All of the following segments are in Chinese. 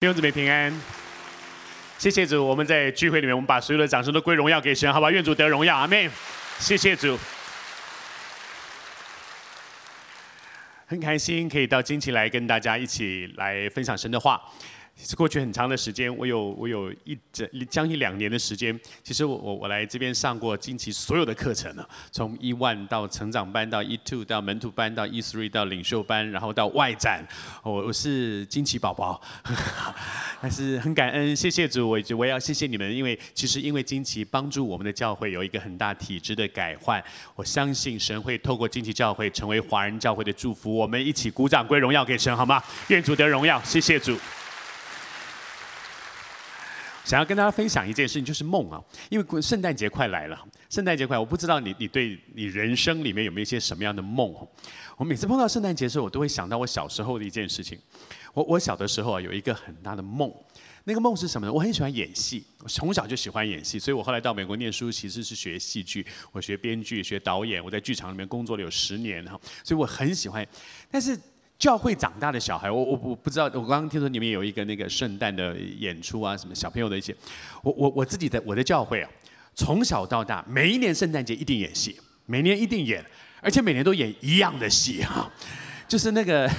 弟兄姊妹平安，谢谢主。我们在聚会里面，我们把所有的掌声都归荣耀给神，好吧？愿主得荣耀，阿妹。谢谢主，很开心可以到金奇来跟大家一起来分享神的话。过去很长的时间，我有我有一整将近两年的时间。其实我我我来这边上过惊奇所有的课程了，从 E 万到成长班到 E Two 到门徒班到 E Three 到领袖班，然后到外展。我我是惊奇宝宝，但是很感恩，谢谢主，我我也要谢谢你们，因为其实因为惊奇帮助我们的教会有一个很大体制的改换。我相信神会透过惊奇教会成为华人教会的祝福。我们一起鼓掌归荣耀给神，好吗？愿主得荣耀，谢谢主。想要跟大家分享一件事情，就是梦啊，因为圣诞节快来了，圣诞节快，我不知道你你对你人生里面有没有一些什么样的梦？我每次碰到圣诞节的时候，我都会想到我小时候的一件事情。我我小的时候啊，有一个很大的梦，那个梦是什么呢？我很喜欢演戏，我从小就喜欢演戏，所以我后来到美国念书，其实是学戏剧，我学编剧、学导演，我在剧场里面工作了有十年哈，所以我很喜欢，但是。教会长大的小孩，我我我不知道，我刚刚听说你们有一个那个圣诞的演出啊，什么小朋友的一些，我我我自己的我的教会啊，从小到大每一年圣诞节一定演戏，每年一定演，而且每年都演一样的戏哈，就是那个。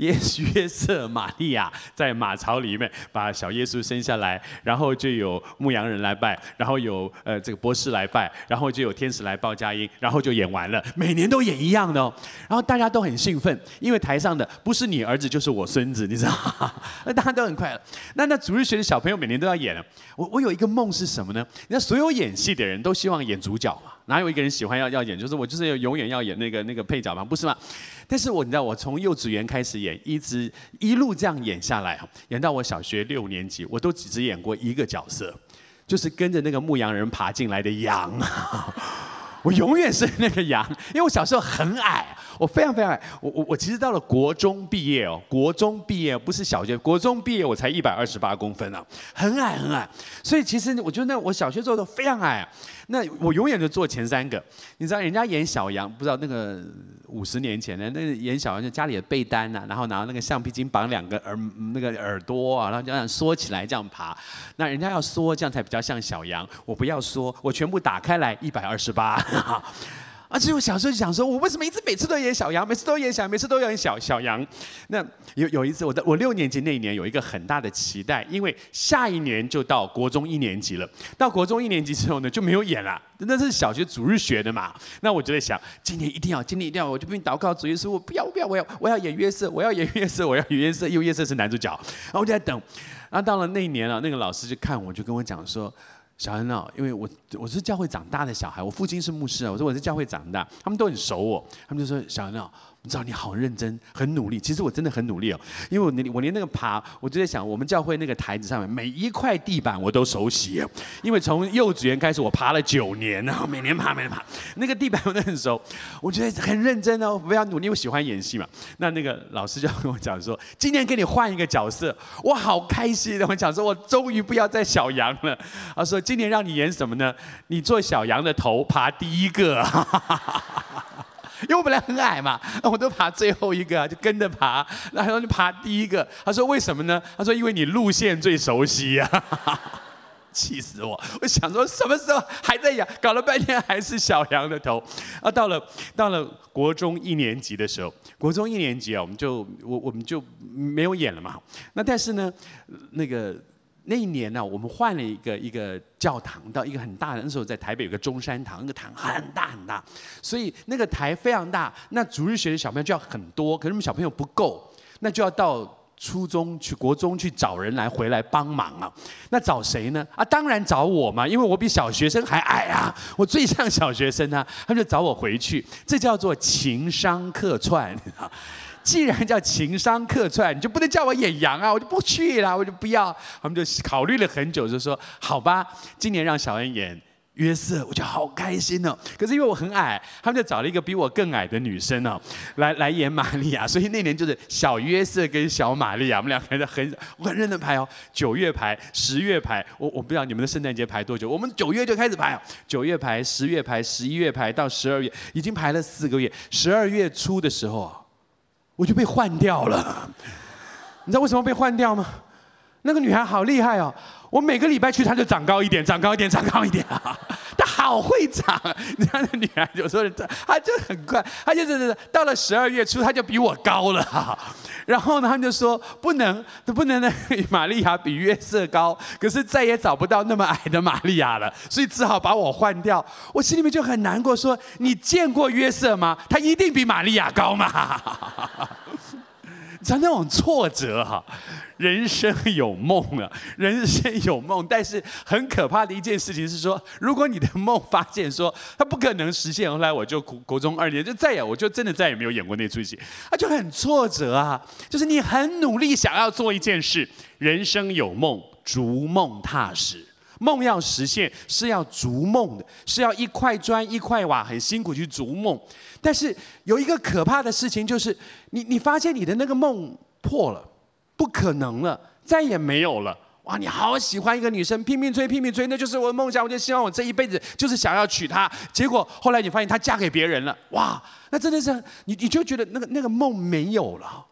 耶约瑟玛利亚在马槽里面把小耶稣生下来，然后就有牧羊人来拜，然后有呃这个博士来拜，然后就有天使来报佳音，然后就演完了，每年都演一样的哦。然后大家都很兴奋，因为台上的不是你儿子就是我孙子，你知道吗？那大家都很快乐。那那主日学的小朋友每年都要演了。我我有一个梦是什么呢？那所有演戏的人都希望演主角嘛，哪有一个人喜欢要要演？就是我就是要永远要演那个那个配角嘛，不是吗？但是我你知道，我从幼稚园开始演，一直一路这样演下来，演到我小学六年级，我都只只演过一个角色，就是跟着那个牧羊人爬进来的羊。我永远是那个羊，因为我小时候很矮，我非常非常矮。我我我其实到了国中毕业哦，国中毕业不是小学，国中毕业我才一百二十八公分啊，很矮很矮。所以其实我觉得那我小学时候都非常矮。那我永远就坐前三个，你知道人家演小羊，不知道那个五十年前的那个演小羊，就家里的被单呐，然后拿那个橡皮筋绑两个耳那个耳朵啊，然后这样缩起来这样爬。那人家要缩，这样才比较像小羊。我不要缩，我全部打开来一百二十八。而且我小时候就想说，我为什么一直每次都演小羊，每次都演小，每次都演小小羊？那有有一次，我在我六年级那一年有一个很大的期待，因为下一年就到国中一年级了。到国中一年级之后呢，就没有演了。那是小学主日学的嘛。那我就在想，今年一定要，今年一定要，我就跟祷告主耶稣，我不要，我不要，我要，我要演约瑟，我要演约瑟，我要演约瑟，因为约瑟是男主角。然后我就在等。然后到了那一年了，那个老师就看我，就跟我讲说。小恩啊，因为我我是教会长大的小孩，我父亲是牧师啊，我说我是教会长大，他们都很熟我，他们就说小恩啊。你知道你好认真，很努力。其实我真的很努力哦，因为我连我连那个爬，我就在想，我们教会那个台子上面每一块地板我都熟悉，因为从幼稚园开始我爬了九年，然后每年爬，每年爬，那个地板我都很熟。我觉得很认真哦，非常努力。我喜欢演戏嘛。那那个老师就跟我讲说，今天给你换一个角色，我好开心。我讲说，我终于不要再小羊了。他说，今年让你演什么呢？你做小羊的头，爬第一个。因为我本来很矮嘛，那我都爬最后一个啊，就跟着爬。然后就爬第一个。他说为什么呢？他说因为你路线最熟悉呀、啊。气死我！我想说什么时候还在养，搞了半天还是小羊的头。啊，到了到了国中一年级的时候，国中一年级啊，我们就我我们就没有演了嘛。那但是呢，那个。那一年呢，我们换了一个一个教堂，到一个很大的。那时候在台北有个中山堂，那个堂很大很大，所以那个台非常大。那主日学的小朋友就要很多，可是我们小朋友不够，那就要到初中去、国中去找人来回来帮忙啊。那找谁呢？啊，当然找我嘛，因为我比小学生还矮啊，我最像小学生啊。他们就找我回去，这叫做情商客串。既然叫情商客串，你就不能叫我演羊啊！我就不去了，我就不要。他们就考虑了很久，就说：“好吧，今年让小恩演约瑟，我就好开心哦。”可是因为我很矮，他们就找了一个比我更矮的女生哦，来来演玛利亚。所以那年就是小约瑟跟小玛利亚，我们两个人很我很认真排哦，九月排，十月排。我我不知道你们的圣诞节排多久，我们九月就开始排哦，九月排，十月排，十一月排到十二月，已经排了四个月。十二月初的时候啊。我就被换掉了，你知道为什么被换掉吗？那个女孩好厉害哦！我每个礼拜去，她就长高一点，长高一点，长高一点啊！她好会长，你看那女孩有时候她就很快，她就是到了十二月初，她就比我高了。然后呢，他们就说不能，不能呢，玛利亚比约瑟高，可是再也找不到那么矮的玛利亚了，所以只好把我换掉。我心里面就很难过，说你见过约瑟吗？他一定比玛利亚高嘛。知道那种挫折哈，人生有梦啊，人生有梦，但是很可怕的一件事情是说，如果你的梦发现说它不可能实现，后来我就国国中二年就再也我就真的再也没有演过那出戏，啊就很挫折啊，就是你很努力想要做一件事，人生有梦，逐梦踏实。梦要实现是要逐梦的，是要一块砖一块瓦很辛苦去逐梦。但是有一个可怕的事情，就是你你发现你的那个梦破了，不可能了，再也没有了。哇，你好喜欢一个女生，拼命追拼命追，那就是我的梦想。我就希望我这一辈子就是想要娶她。结果后来你发现她嫁给别人了，哇，那真的是你你就觉得那个那个梦没有了。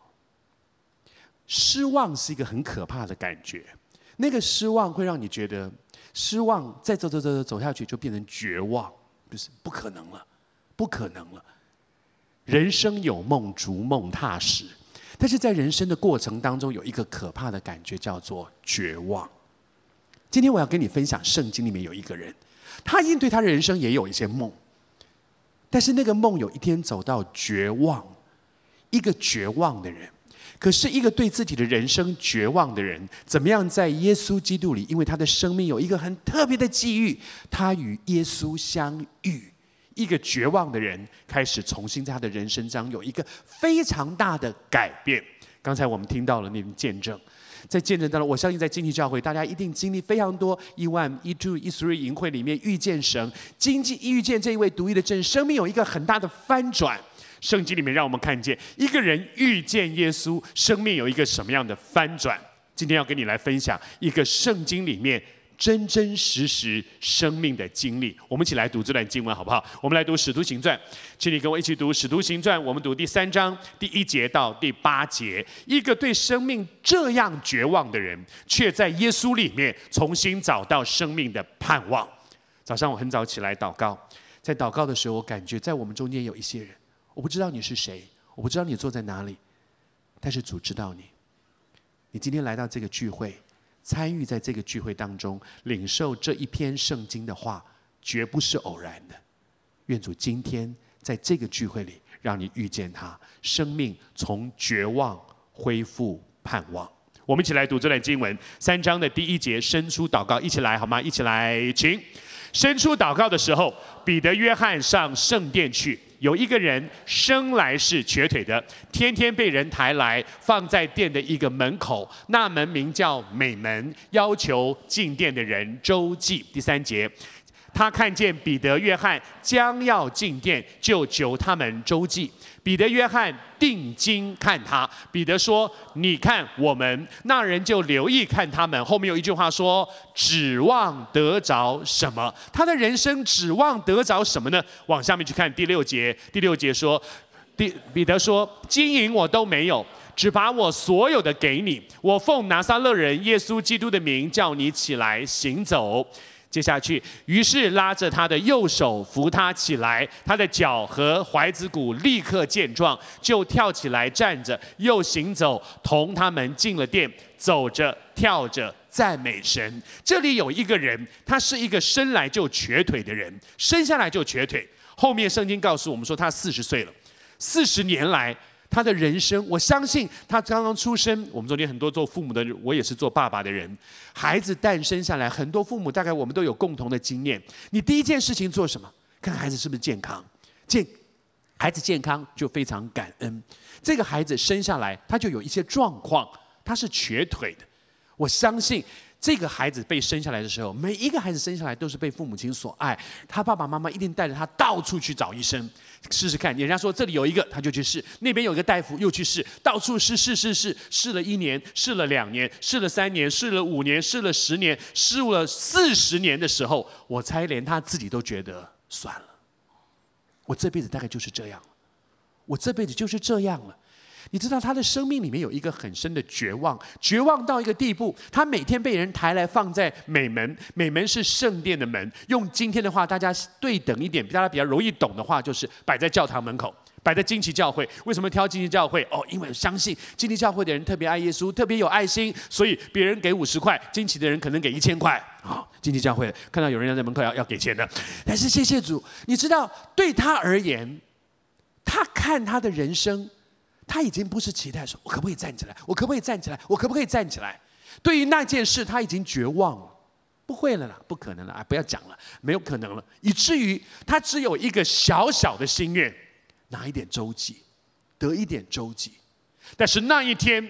失望是一个很可怕的感觉，那个失望会让你觉得。失望，再走走走走走下去就变成绝望，就是不可能了，不可能了。人生有梦，逐梦踏实。但是在人生的过程当中，有一个可怕的感觉叫做绝望。今天我要跟你分享，圣经里面有一个人，他一定对他人生也有一些梦，但是那个梦有一天走到绝望，一个绝望的人。可是，一个对自己的人生绝望的人，怎么样在耶稣基督里？因为他的生命有一个很特别的际遇，他与耶稣相遇。一个绝望的人开始重新在他的人生中有一个非常大的改变。刚才我们听到了那个见证，在见证当中，我相信在经济教会，大家一定经历非常多。一万一 two 一 three 营会里面遇见神，经济遇见这一位独一的真，生命有一个很大的翻转。圣经里面让我们看见一个人遇见耶稣，生命有一个什么样的翻转？今天要跟你来分享一个圣经里面真真实实生命的经历。我们一起来读这段经文好不好？我们来读《使徒行传》，请你跟我一起读《使徒行传》，我们读第三章第一节到第八节。一个对生命这样绝望的人，却在耶稣里面重新找到生命的盼望。早上我很早起来祷告，在祷告的时候，我感觉在我们中间有一些人。我不知道你是谁，我不知道你坐在哪里，但是主知道你。你今天来到这个聚会，参与在这个聚会当中，领受这一篇圣经的话，绝不是偶然的。愿主今天在这个聚会里，让你遇见他，生命从绝望恢复盼望。我们一起来读这段经文，三章的第一节，伸出祷告，一起来好吗？一起来，请。伸出祷告的时候，彼得、约翰上圣殿去。有一个人生来是瘸腿的，天天被人抬来放在店的一个门口，那门名叫美门，要求进店的人周记。第三节。他看见彼得、约翰将要进店，就求他们周记。彼得、约翰定睛看他。彼得说：“你看我们。”那人就留意看他们。后面有一句话说：“指望得着什么？”他的人生指望得着什么呢？往下面去看第六节。第六节说：“第彼得说，金银我都没有，只把我所有的给你。我奉拿撒勒人耶稣基督的名，叫你起来行走。”接下去，于是拉着他的右手扶他起来，他的脚和踝子骨立刻健壮，就跳起来站着，又行走，同他们进了殿，走着跳着赞美神。这里有一个人，他是一个生来就瘸腿的人，生下来就瘸腿。后面圣经告诉我们说，他四十岁了，四十年来。他的人生，我相信他刚刚出生。我们昨天很多做父母的，我也是做爸爸的人。孩子诞生下来，很多父母大概我们都有共同的经验。你第一件事情做什么？看孩子是不是健康，健，孩子健康就非常感恩。这个孩子生下来，他就有一些状况，他是瘸腿的。我相信。这个孩子被生下来的时候，每一个孩子生下来都是被父母亲所爱，他爸爸妈妈一定带着他到处去找医生，试试看。人家说这里有一个，他就去试；那边有一个大夫，又去试，到处试试试试，试了一年，试了两年，试了三年，试了五年，试了十年，试了四十年的时候，我猜连他自己都觉得算了，我这辈子大概就是这样了，我这辈子就是这样了。你知道他的生命里面有一个很深的绝望，绝望到一个地步，他每天被人抬来放在美门，美门是圣殿的门，用今天的话，大家对等一点，大家比较容易懂的话，就是摆在教堂门口，摆在惊奇教会。为什么挑惊奇教会？哦，因为相信惊奇教会的人特别爱耶稣，特别有爱心，所以别人给五十块，惊奇的人可能给一千块。啊，惊奇教会看到有人要在门口要要给钱的，但是谢谢主，你知道对他而言，他看他的人生。他已经不是期待说，我可不可以站起来？我可不可以站起来？我可不可以站起来？对于那件事，他已经绝望了，不会了啦，不可能了啊！不要讲了，没有可能了，以至于他只有一个小小的心愿，拿一点周济，得一点周济。但是那一天，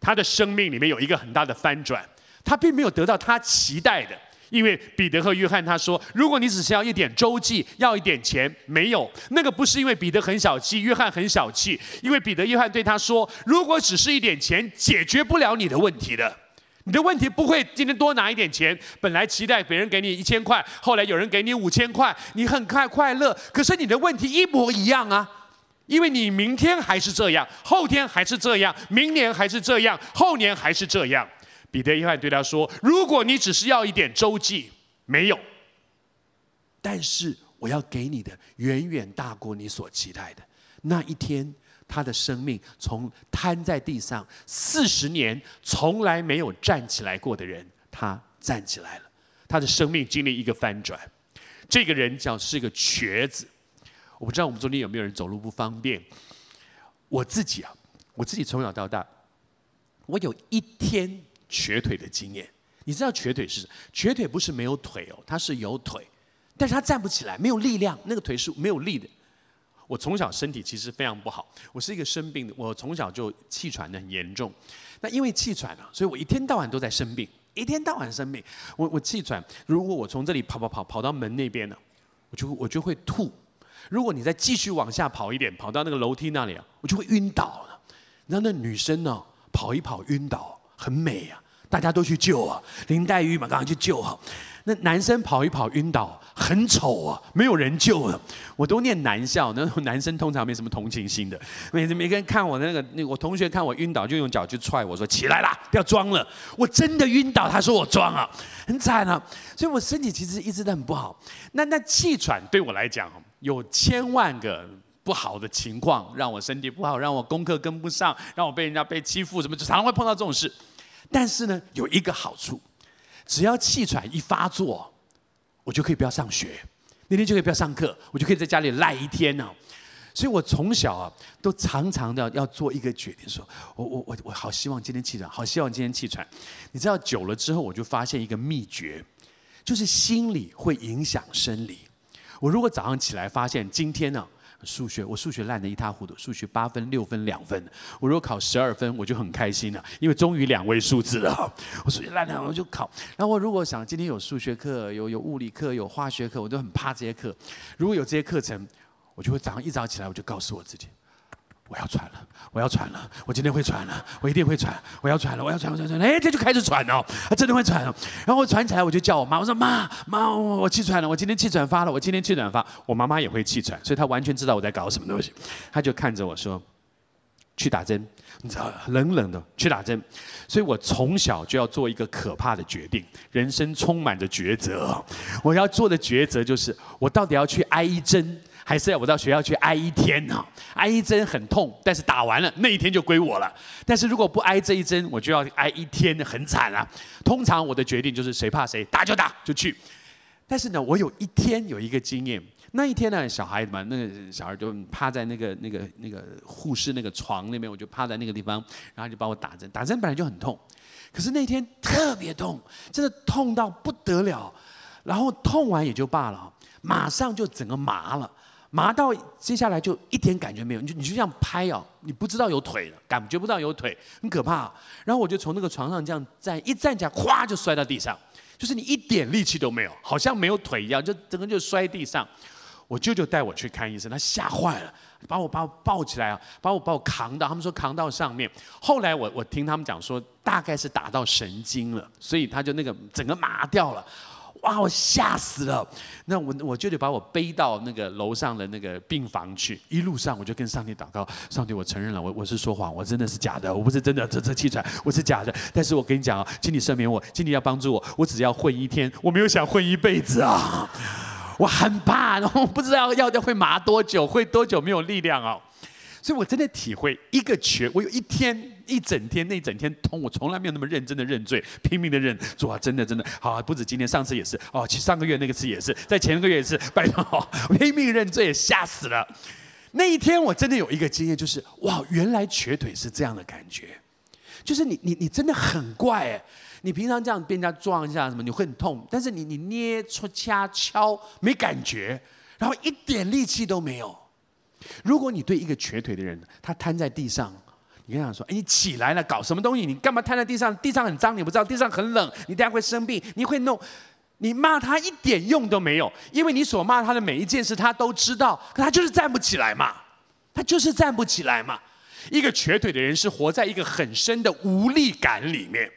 他的生命里面有一个很大的翻转，他并没有得到他期待的。因为彼得和约翰他说：“如果你只是要一点周济，要一点钱，没有那个不是因为彼得很小气，约翰很小气。因为彼得、约翰对他说：如果只是一点钱，解决不了你的问题的。你的问题不会今天多拿一点钱，本来期待别人给你一千块，后来有人给你五千块，你很快快乐。可是你的问题一模一样啊，因为你明天还是这样，后天还是这样，明年还是这样，后年还是这样。”彼得、约翰对他说：“如果你只是要一点周济，没有。但是我要给你的远远大过你所期待的。那一天，他的生命从瘫在地上四十年，从来没有站起来过的人，他站起来了。他的生命经历一个翻转。这个人叫是一个瘸子。我不知道我们中间有没有人走路不方便。我自己啊，我自己从小到大，我有一天。”瘸腿的经验，你知道瘸腿是什么？瘸腿不是没有腿哦，他是有腿，但是他站不起来，没有力量，那个腿是没有力的。我从小身体其实非常不好，我是一个生病的，我从小就气喘的很严重。那因为气喘啊，所以我一天到晚都在生病，一天到晚生病。我我气喘，如果我从这里跑跑跑跑到门那边呢，我就我就会吐。如果你再继续往下跑一点，跑到那个楼梯那里啊，我就会晕倒了。你知道那女生呢，跑一跑晕倒。很美啊，大家都去救啊，林黛玉嘛，刚刚去救哈。那男生跑一跑晕倒，很丑啊，没有人救了。我都念男校，那男生通常没什么同情心的。每每个人看我那个，那我同学看我晕倒，就用脚去踹我说：“起来啦，不要装了。”我真的晕倒，他说我装啊，很惨啊。所以我身体其实一直都很不好。那那气喘对我来讲，有千万个。不好的情况让我身体不好，让我功课跟不上，让我被人家被欺负，什么就常常会碰到这种事。但是呢，有一个好处，只要气喘一发作，我就可以不要上学，那天就可以不要上课，我就可以在家里赖一天呢。所以我从小啊，都常常的要做一个决定，说我我我我好希望今天气喘，好希望今天气喘。你知道久了之后，我就发现一个秘诀，就是心理会影响生理。我如果早上起来发现今天呢，数学我数学烂得一塌糊涂，数学八分、六分、两分。我如果考十二分，我就很开心了，因为终于两位数字了。我数学烂了，我就考。然后我如果想今天有数学课、有有物理课、有化学课，我就很怕这些课。如果有这些课程，我就会早上一早起来，我就告诉我自己。我要喘了，我要喘了，我今天会喘了，我一定会喘，我要喘了，我要喘，我要喘，哎，这就开始喘了，他真的会喘了。然后我喘起来，我就叫我妈，我说妈妈，我气喘了，我今天气喘发了，我今天气喘发。我妈妈也会气喘，所以她完全知道我在搞什么东西，她就看着我说，去打针，你知道，冷冷的去打针。所以我从小就要做一个可怕的决定，人生充满着抉择，我要做的抉择就是，我到底要去挨一针。还是要我到学校去挨一天呢？挨一针很痛，但是打完了那一天就归我了。但是如果不挨这一针，我就要挨一天，很惨啊。通常我的决定就是谁怕谁，打就打就去。但是呢，我有一天有一个经验，那一天呢，小孩子嘛，那个小孩就趴在那个那个那个护士那个床那边，我就趴在那个地方，然后就帮我打针。打针本来就很痛，可是那天特别痛，真的痛到不得了。然后痛完也就罢了，马上就整个麻了。麻到接下来就一点感觉没有，你就你就这样拍哦，你不知道有腿了，感觉不到有腿，很可怕。然后我就从那个床上这样站，一站起来，咵就摔到地上，就是你一点力气都没有，好像没有腿一样，就整个就摔地上。我舅舅带我去看医生，他吓坏了，把我把我抱起来啊，把我把我扛到，他们说扛到上面。后来我我听他们讲说，大概是打到神经了，所以他就那个整个麻掉了。哇，我吓死了。那我我就得把我背到那个楼上的那个病房去。一路上我就跟上帝祷告，上帝，我承认了，我我是说谎，我真的是假的，我不是真的这这气喘，我是假的。但是我跟你讲啊，请你赦免我，请你要帮助我，我只要混一天，我没有想混一辈子啊。我很怕，然后不知道要要会麻多久，会多久没有力量啊。所以我真的体会一个瘸，我有一天一整天那一整天痛，我从来没有那么认真的认罪，拼命的认。主啊，真的真的好，不止今天，上次也是哦，上个月那个次也是，在前个月也是，拜托，拼命认罪，吓死了。那一天我真的有一个经验，就是哇，原来瘸腿是这样的感觉，就是你你你真的很怪哎，你平常这样被人家撞一下什么，你会很痛，但是你你捏戳掐敲没感觉，然后一点力气都没有。如果你对一个瘸腿的人，他瘫在地上，你跟他说：“哎，你起来了，搞什么东西？你干嘛瘫在地上？地上很脏，你不知道？地上很冷，你等下会生病，你会弄。你骂他一点用都没有，因为你所骂他的每一件事，他都知道。可他就是站不起来嘛，他就是站不起来嘛。一个瘸腿的人是活在一个很深的无力感里面。”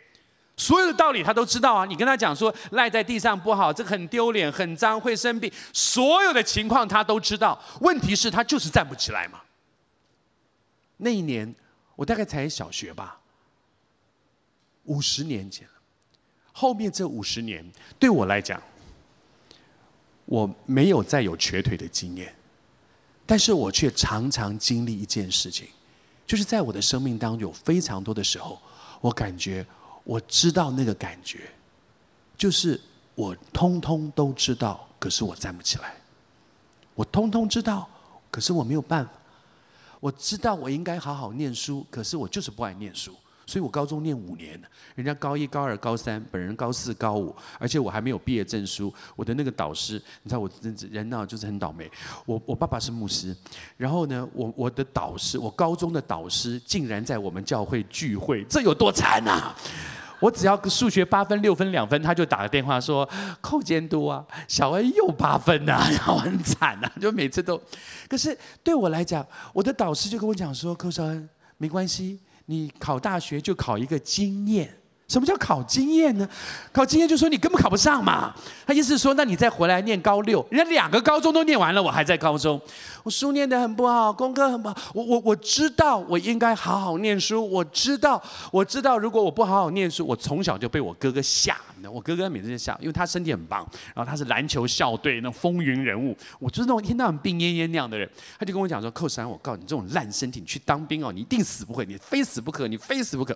所有的道理他都知道啊！你跟他讲说赖在地上不好，这个很丢脸、很脏、会生病，所有的情况他都知道。问题是，他就是站不起来嘛。那一年我大概才小学吧，五十年前。后面这五十年对我来讲，我没有再有瘸腿的经验，但是我却常常经历一件事情，就是在我的生命当中有非常多的时候，我感觉。我知道那个感觉，就是我通通都知道，可是我站不起来。我通通知道，可是我没有办法。我知道我应该好好念书，可是我就是不爱念书。所以我高中念五年，人家高一、高二、高三，本人高四、高五，而且我还没有毕业证书。我的那个导师，你知道我人人呢就是很倒霉。我我爸爸是牧师，然后呢，我我的导师，我高中的导师竟然在我们教会聚会，这有多惨啊！我只要数学八分、六分、两分，他就打个电话说：“扣监督啊，小恩又八分呐、然后很惨呐、啊，就每次都。可是对我来讲，我的导师就跟我讲说：‘寇少恩，没关系。’你考大学就考一个经验，什么叫考经验呢？考经验就说你根本考不上嘛。他意思是说，那你再回来念高六，人家两个高中都念完了，我还在高中，我书念得很不好，功课很不好。我我我知道我应该好好念书，我知道我知道如果我不好好念书，我从小就被我哥哥吓。我哥哥每次就吓，因为他身体很棒，然后他是篮球校队那风云人物，我就是那种一天到晚病恹恹那样的人。他就跟我讲说：“寇三，我告诉你，这种烂身体，你去当兵哦，你一定死不会，你非死不可，你非死不可。”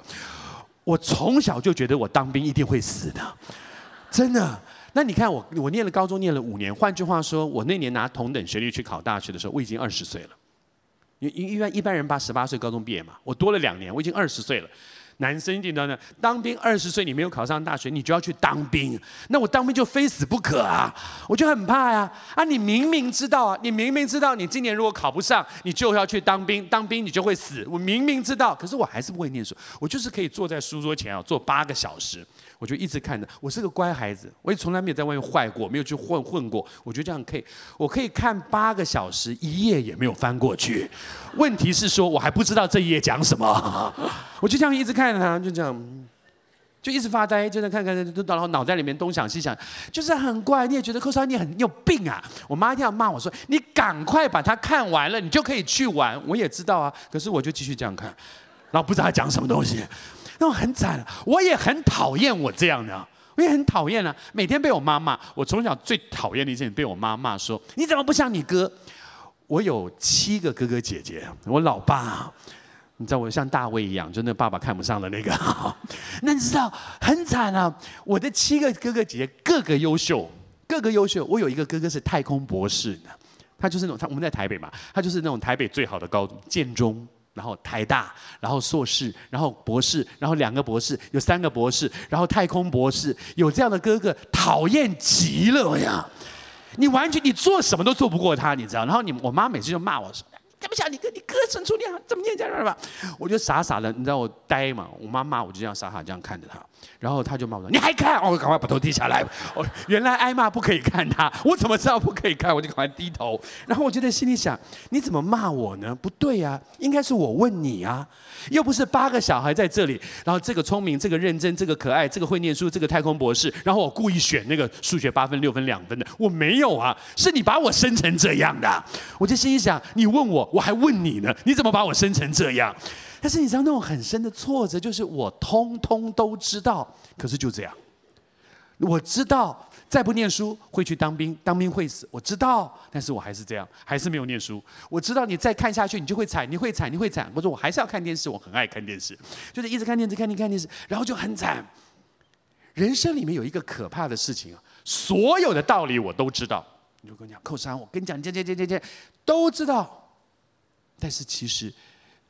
我从小就觉得我当兵一定会死的，真的。那你看我，我念了高中念了五年，换句话说，我那年拿同等学历去考大学的时候，我已经二十岁了。因为一般一般人八十八岁高中毕业嘛，我多了两年，我已经二十岁了。男生一定的呢，当兵二十岁，你没有考上大学，你就要去当兵。那我当兵就非死不可啊！我就很怕呀！啊，你明明知道啊，你明明知道你今年如果考不上，你就要去当兵，当兵你就会死。我明明知道，可是我还是不会念书。我就是可以坐在书桌前啊，坐八个小时。我就一直看着，我是个乖孩子，我也从来没有在外面坏过，没有去混混过。我觉得这样可以，我可以看八个小时，一页也没有翻过去。问题是说，我还不知道这一页讲什么，我就这样一直看着他，就这样，就一直发呆，就在看看，然后脑袋里面东想西想，就是很怪。你也觉得寇少你很你有病啊？我妈一定要骂我说，你赶快把它看完了，你就可以去玩。我也知道啊，可是我就继续这样看，然后不知道他讲什么东西。那很惨，我也很讨厌我这样的，我也很讨厌啊！每天被我妈骂，我从小最讨厌的一件事，被我妈骂说：“你怎么不像你哥？”我有七个哥哥姐姐，我老爸，你知道我像大卫一样，就那爸爸看不上的那个。那你知道很惨啊！我的七个哥哥姐姐个个优秀，个个优秀。我有一个哥哥是太空博士呢，他就是那种他我们在台北嘛，他就是那种台北最好的高中建中。然后台大，然后硕士，然后博士，然后两个博士，有三个博士，然后太空博士，有这样的哥哥，讨厌极了呀！你完全你做什么都做不过他，你知道？然后你我妈每次就骂我说：“怎么想你哥？你哥生出你怎么念这样吧？”我就傻傻的，你知道我呆嘛？我妈骂我就这样傻傻这样看着他。然后他就骂我：“你还看？”我赶快把头低下来。哦，原来挨骂不可以看他，我怎么知道不可以看？我就赶快低头。然后我就在心里想：你怎么骂我呢？不对呀，应该是我问你啊，又不是八个小孩在这里，然后这个聪明，这个认真，这个可爱，这个会念书，这个太空博士，然后我故意选那个数学八分、六分、两分的，我没有啊，是你把我生成这样的。我就心里想：你问我，我还问你呢，你怎么把我生成这样？但是你知道那种很深的挫折，就是我通通都知道，可是就这样。我知道再不念书会去当兵，当兵会死，我知道，但是我还是这样，还是没有念书。我知道你再看下去你就会惨，你会惨，你会惨。我说我还是要看电视，我很爱看电视，就是一直看电视，看电视，看电视，然后就很惨。人生里面有一个可怕的事情啊，所有的道理我都知道。你就跟我讲扣三，我跟你讲，这这这这这都知道，但是其实。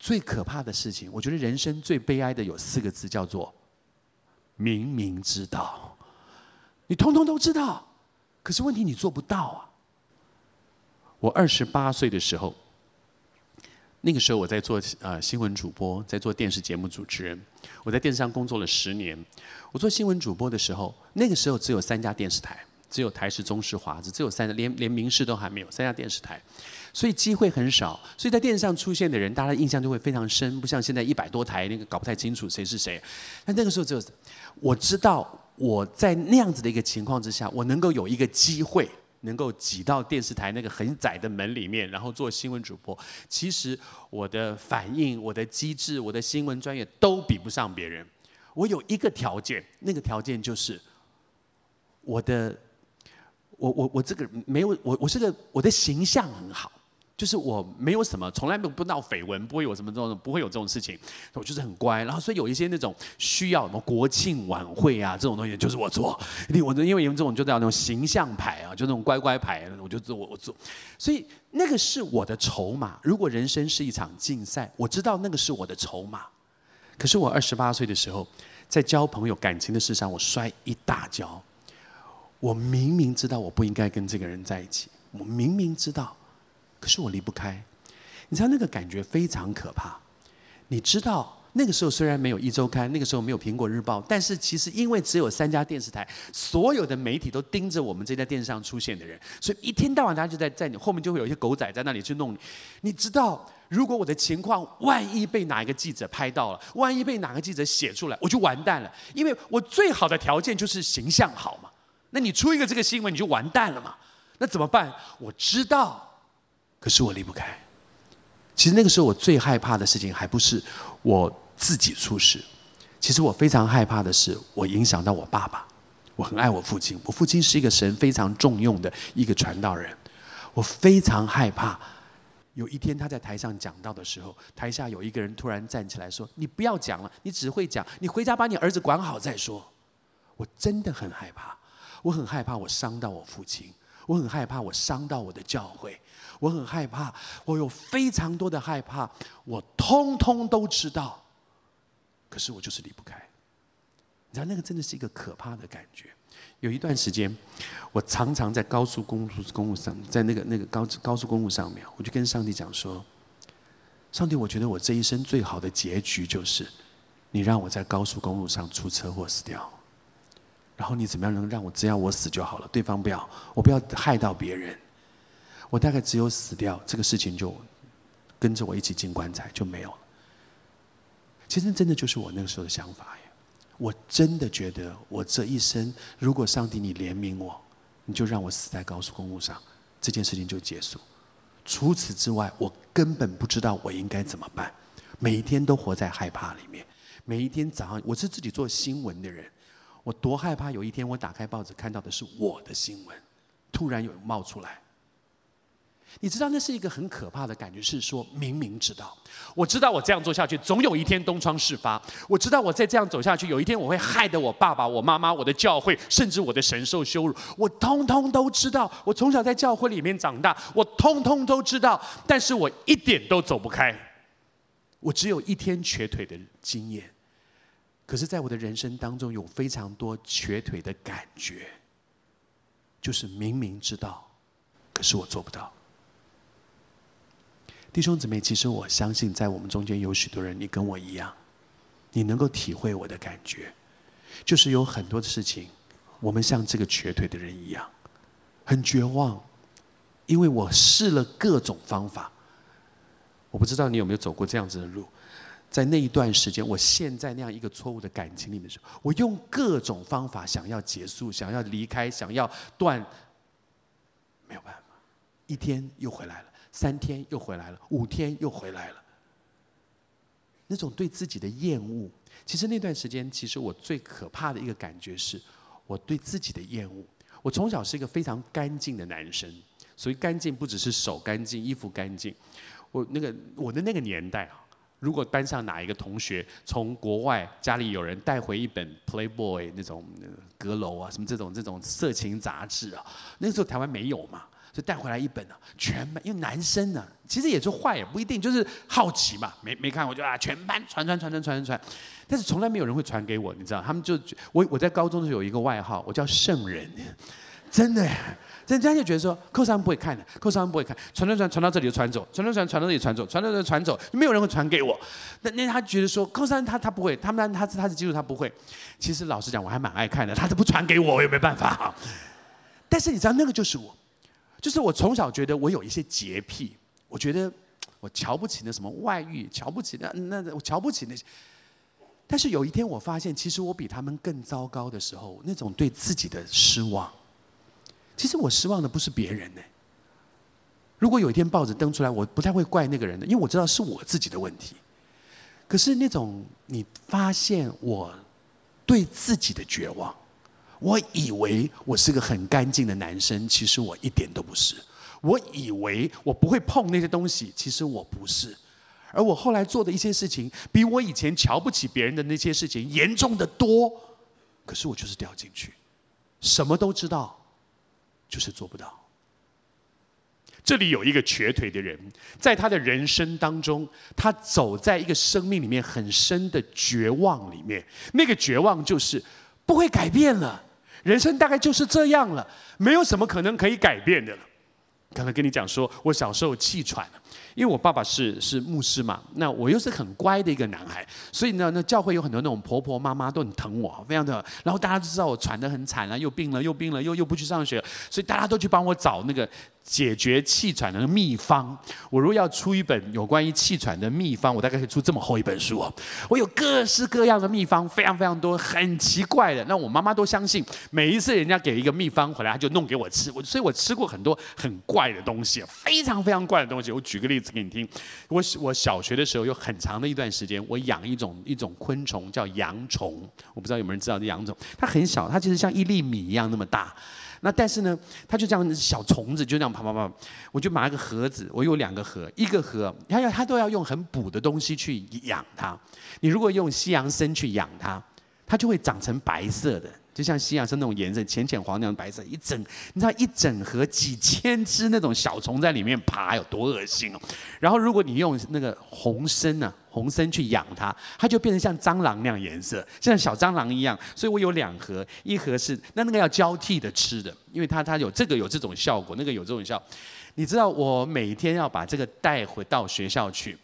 最可怕的事情，我觉得人生最悲哀的有四个字，叫做“明明知道”。你通通都知道，可是问题你做不到啊。我二十八岁的时候，那个时候我在做呃新闻主播，在做电视节目主持人。我在电视上工作了十年。我做新闻主播的时候，那个时候只有三家电视台，只有台视、中视、华视，只有三家，连连民视都还没有，三家电视台。所以机会很少，所以在电视上出现的人，大家的印象就会非常深，不像现在一百多台那个搞不太清楚谁是谁。但那个时候只有我知道，我在那样子的一个情况之下，我能够有一个机会，能够挤到电视台那个很窄的门里面，然后做新闻主播。其实我的反应、我的机智、我的新闻专业都比不上别人。我有一个条件，那个条件就是我的，我我我这个没有我我是个我的形象很好。就是我没有什么，从来没有不闹绯闻，不会有什么这种，不会有这种事情。我就是很乖，然后所以有一些那种需要什么国庆晚会啊这种东西，就是我做。因为我因为有这种就叫那种形象牌啊，就那种乖乖牌，我就做我我做。所以那个是我的筹码。如果人生是一场竞赛，我知道那个是我的筹码。可是我二十八岁的时候，在交朋友感情的事上，我摔一大跤。我明明知道我不应该跟这个人在一起，我明明知道。可是我离不开，你知道那个感觉非常可怕。你知道那个时候虽然没有《一周刊》，那个时候没有《苹果日报》，但是其实因为只有三家电视台，所有的媒体都盯着我们这家电视上出现的人，所以一天到晚大家就在在你后面就会有一些狗仔在那里去弄你。你知道，如果我的情况万一被哪一个记者拍到了，万一被哪个记者写出来，我就完蛋了，因为我最好的条件就是形象好嘛。那你出一个这个新闻，你就完蛋了嘛。那怎么办？我知道。可是我离不开。其实那个时候我最害怕的事情，还不是我自己出事。其实我非常害怕的是，我影响到我爸爸。我很爱我父亲，我父亲是一个神非常重用的一个传道人。我非常害怕，有一天他在台上讲到的时候，台下有一个人突然站起来说：“你不要讲了，你只会讲，你回家把你儿子管好再说。”我真的很害怕，我很害怕我伤到我父亲，我很害怕我伤到我的教会。我很害怕，我有非常多的害怕，我通通都知道，可是我就是离不开。你知道那个真的是一个可怕的感觉。有一段时间，我常常在高速公路公路上，在那个那个高高速公路上面，我就跟上帝讲说：“上帝，我觉得我这一生最好的结局就是，你让我在高速公路上出车祸死掉，然后你怎么样能让我只要我死就好了，对方不要，我不要害到别人。”我大概只有死掉，这个事情就跟着我一起进棺材就没有了。其实真的就是我那个时候的想法呀。我真的觉得我这一生，如果上帝你怜悯我，你就让我死在高速公路上，这件事情就结束。除此之外，我根本不知道我应该怎么办。每一天都活在害怕里面。每一天早上，我是自己做新闻的人，我多害怕有一天我打开报纸看到的是我的新闻，突然有人冒出来。你知道那是一个很可怕的感觉，是说明明知道，我知道我这样做下去，总有一天东窗事发。我知道我再这样走下去，有一天我会害得我爸爸、我妈妈、我的教会，甚至我的神受羞辱。我通通都知道。我从小在教会里面长大，我通通都知道。但是我一点都走不开。我只有一天瘸腿的经验，可是在我的人生当中有非常多瘸腿的感觉，就是明明知道，可是我做不到。弟兄姊妹，其实我相信，在我们中间有许多人，你跟我一样，你能够体会我的感觉。就是有很多的事情，我们像这个瘸腿的人一样，很绝望，因为我试了各种方法。我不知道你有没有走过这样子的路，在那一段时间，我陷在那样一个错误的感情里面的时候，我用各种方法想要结束，想要离开，想要断，没有办法。一天又回来了，三天又回来了，五天又回来了。那种对自己的厌恶，其实那段时间，其实我最可怕的一个感觉是，我对自己的厌恶。我从小是一个非常干净的男生，所以干净不只是手干净，衣服干净。我那个我的那个年代啊，如果班上哪一个同学从国外家里有人带回一本 Playboy 那种阁楼啊，什么这种这种色情杂志啊，那个时候台湾没有嘛，就带回来一本啊，全班因为男生呢、啊，其实也是坏也不一定，就是好奇嘛，没没看我就啊，全班传传传传传传传，但是从来没有人会传给我，你知道，他们就我我在高中的时候有一个外号，我叫圣人，真的。人家就觉得说，扣三不会看的，扣三不会看，传传传传到这里就传走，传传传传到这里传走，传到这里传走，没有人会传给我。那那他觉得说，扣三他他不会，他们他他的技术他不会。其实老实讲，我还蛮爱看的，他都不传给我，我也没办法。但是你知道，那个就是我，就是我从小觉得我有一些洁癖，我觉得我瞧不起那什么外遇，瞧不起那那我瞧不起那些。但是有一天我发现，其实我比他们更糟糕的时候，那种对自己的失望。其实我失望的不是别人呢。如果有一天报纸登出来，我不太会怪那个人的，因为我知道是我自己的问题。可是那种你发现我对自己的绝望，我以为我是个很干净的男生，其实我一点都不是。我以为我不会碰那些东西，其实我不是。而我后来做的一些事情，比我以前瞧不起别人的那些事情严重的多。可是我就是掉进去，什么都知道。就是做不到。这里有一个瘸腿的人，在他的人生当中，他走在一个生命里面很深的绝望里面。那个绝望就是不会改变了，人生大概就是这样了，没有什么可能可以改变的了。刚才跟你讲说，我小时候气喘。因为我爸爸是是牧师嘛，那我又是很乖的一个男孩，所以呢，那教会有很多那种婆婆妈妈都很疼我，非常的。然后大家都知道我喘得很惨啊，又病了，又病了，又又不去上学，所以大家都去帮我找那个。解决气喘的秘方，我如果要出一本有关于气喘的秘方，我大概可以出这么厚一本书哦。我有各式各样的秘方，非常非常多，很奇怪的。那我妈妈都相信，每一次人家给一个秘方回来，她就弄给我吃。我所以，我吃过很多很怪的东西，非常非常怪的东西。我举个例子给你听，我我小学的时候有很长的一段时间，我养一种一种昆虫叫洋虫，我不知道有没有人知道这洋虫？它很小，它其实像一粒米一样那么大。那但是呢，它就这样小虫子就这样啪啪啪，我就买一个盒子，我有两个盒，一个盒它要它都要用很补的东西去养它。你如果用西洋参去养它，它就会长成白色的。就像西洋参那种颜色，浅浅黄那种白色，一整，你知道一整盒几千只那种小虫在里面爬，有多恶心哦。然后如果你用那个红参呢，红参去养它，它就变成像蟑螂那样颜色，像小蟑螂一样。所以我有两盒，一盒是那那个要交替的吃的，因为它它有这个有这种效果，那个有这种效。你知道我每天要把这个带回到学校去，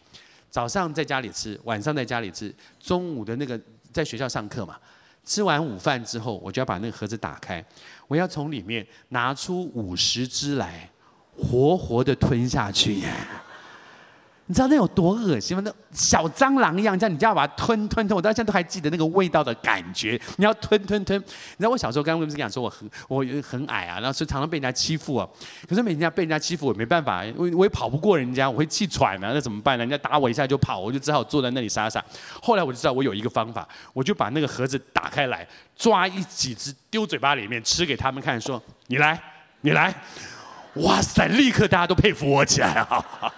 早上在家里吃，晚上在家里吃，中午的那个在学校上课嘛。吃完午饭之后，我就要把那个盒子打开，我要从里面拿出五十只来，活活的吞下去。你知道那有多恶心吗？那小蟑螂一样，这样你就要把它吞吞吞。我到现在都还记得那个味道的感觉。你要吞吞吞。你知道我小时候刚刚不是讲说我很我很矮啊，然后是常常被人家欺负啊。可是每天被人家欺负，我没办法，我我也跑不过人家，我会气喘啊，那怎么办呢？人家打我一下就跑，我就只好坐在那里傻傻。后来我就知道我有一个方法，我就把那个盒子打开来，抓一几只丢嘴巴里面吃给他们看，说你来你来，哇塞！立刻大家都佩服我起来啊。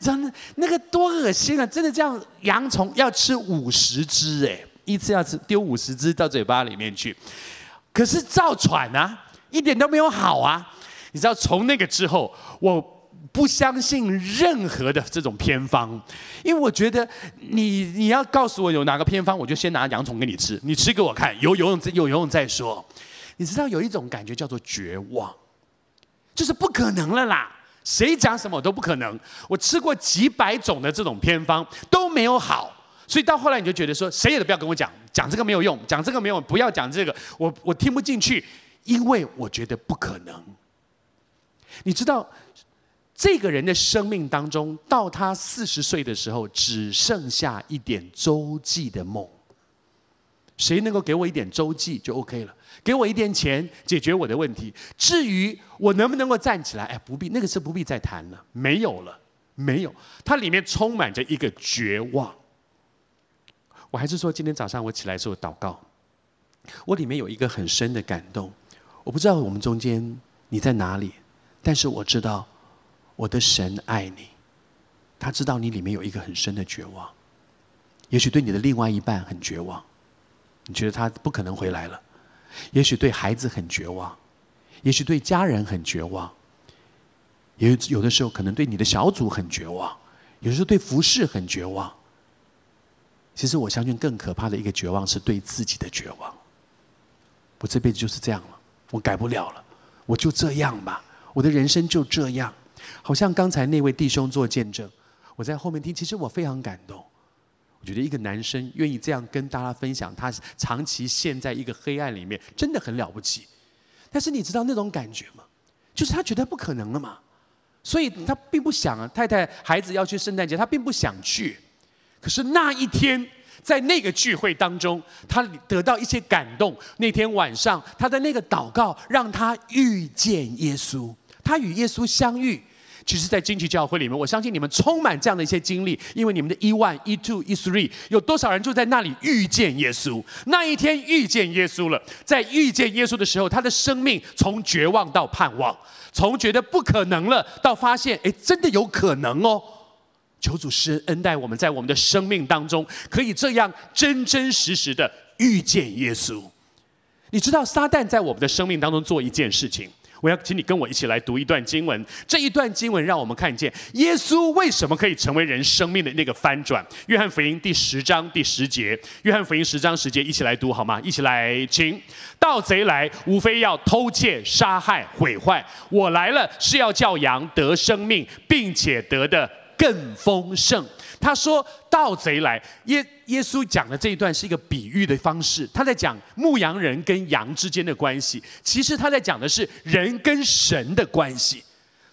真的那个多恶心啊！真的这样，洋虫要吃五十只哎，一次要吃丢五十只到嘴巴里面去，可是造喘啊，一点都没有好啊！你知道，从那个之后，我不相信任何的这种偏方，因为我觉得你你要告诉我有哪个偏方，我就先拿洋虫给你吃，你吃给我看，有有用有有用再说。你知道有一种感觉叫做绝望，就是不可能了啦。谁讲什么都不可能。我吃过几百种的这种偏方都没有好，所以到后来你就觉得说，谁也都不要跟我讲，讲这个没有用，讲这个没有用，不要讲这个，我我听不进去，因为我觉得不可能。你知道，这个人的生命当中，到他四十岁的时候，只剩下一点周记的梦。谁能够给我一点周记就 OK 了，给我一点钱解决我的问题。至于我能不能够站起来，哎，不必，那个是不必再谈了，没有了，没有。它里面充满着一个绝望。我还是说，今天早上我起来的时候祷告，我里面有一个很深的感动。我不知道我们中间你在哪里，但是我知道我的神爱你，他知道你里面有一个很深的绝望。也许对你的另外一半很绝望，你觉得他不可能回来了；也许对孩子很绝望，也许对家人很绝望，也有的时候可能对你的小组很绝望，有时候对服侍很绝望。其实我相信更可怕的一个绝望是对自己的绝望。我这辈子就是这样了，我改不了了，我就这样吧，我的人生就这样。好像刚才那位弟兄做见证，我在后面听，其实我非常感动。我觉得一个男生愿意这样跟大家分享，他长期陷在一个黑暗里面，真的很了不起。但是你知道那种感觉吗？就是他觉得不可能了嘛，所以他并不想啊，太太孩子要去圣诞节，他并不想去。可是那一天，在那个聚会当中，他得到一些感动。那天晚上，他的那个祷告让他遇见耶稣，他与耶稣相遇。其实，在金旗教会里面，我相信你们充满这样的一些经历，因为你们的 E one、E two、E three 有多少人就在那里遇见耶稣？那一天遇见耶稣了，在遇见耶稣的时候，他的生命从绝望到盼望，从觉得不可能了到发现，哎，真的有可能哦。求主施恩恩待我们，在我们的生命当中，可以这样真真实实的遇见耶稣。你知道撒旦在我们的生命当中做一件事情，我要请你跟我一起来读一段经文。这一段经文让我们看见耶稣为什么可以成为人生命的那个翻转。约翰福音第十章第十节，约翰福音十章十节，一起来读好吗？一起来，请。盗贼来，无非要偷窃、杀害、毁坏。我来了，是要叫羊得生命，并且得的。更丰盛。他说：“盗贼来，耶耶稣讲的这一段是一个比喻的方式，他在讲牧羊人跟羊之间的关系。其实他在讲的是人跟神的关系。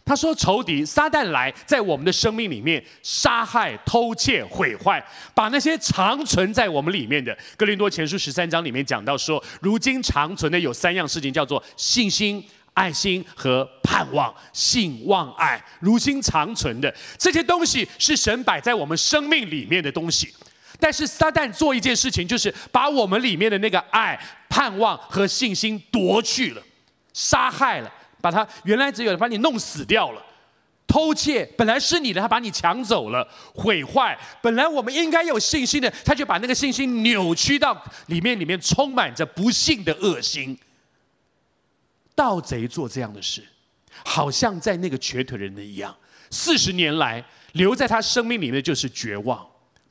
他说：仇敌撒旦来，在我们的生命里面杀害、偷窃、毁坏，把那些长存在我们里面的。哥林多前书十三章里面讲到说，如今长存的有三样事情，叫做信心。”爱心和盼望，信望爱，如今长存的这些东西，是神摆在我们生命里面的东西。但是撒旦做一件事情，就是把我们里面的那个爱、盼望和信心夺去了，杀害了，把它原来只有把你弄死掉了。偷窃本来是你的，他把你抢走了。毁坏本来我们应该有信心的，他就把那个信心扭曲到里面，里面充满着不幸的恶心。盗贼做这样的事，好像在那个瘸腿人的一样。四十年来留在他生命里面就是绝望，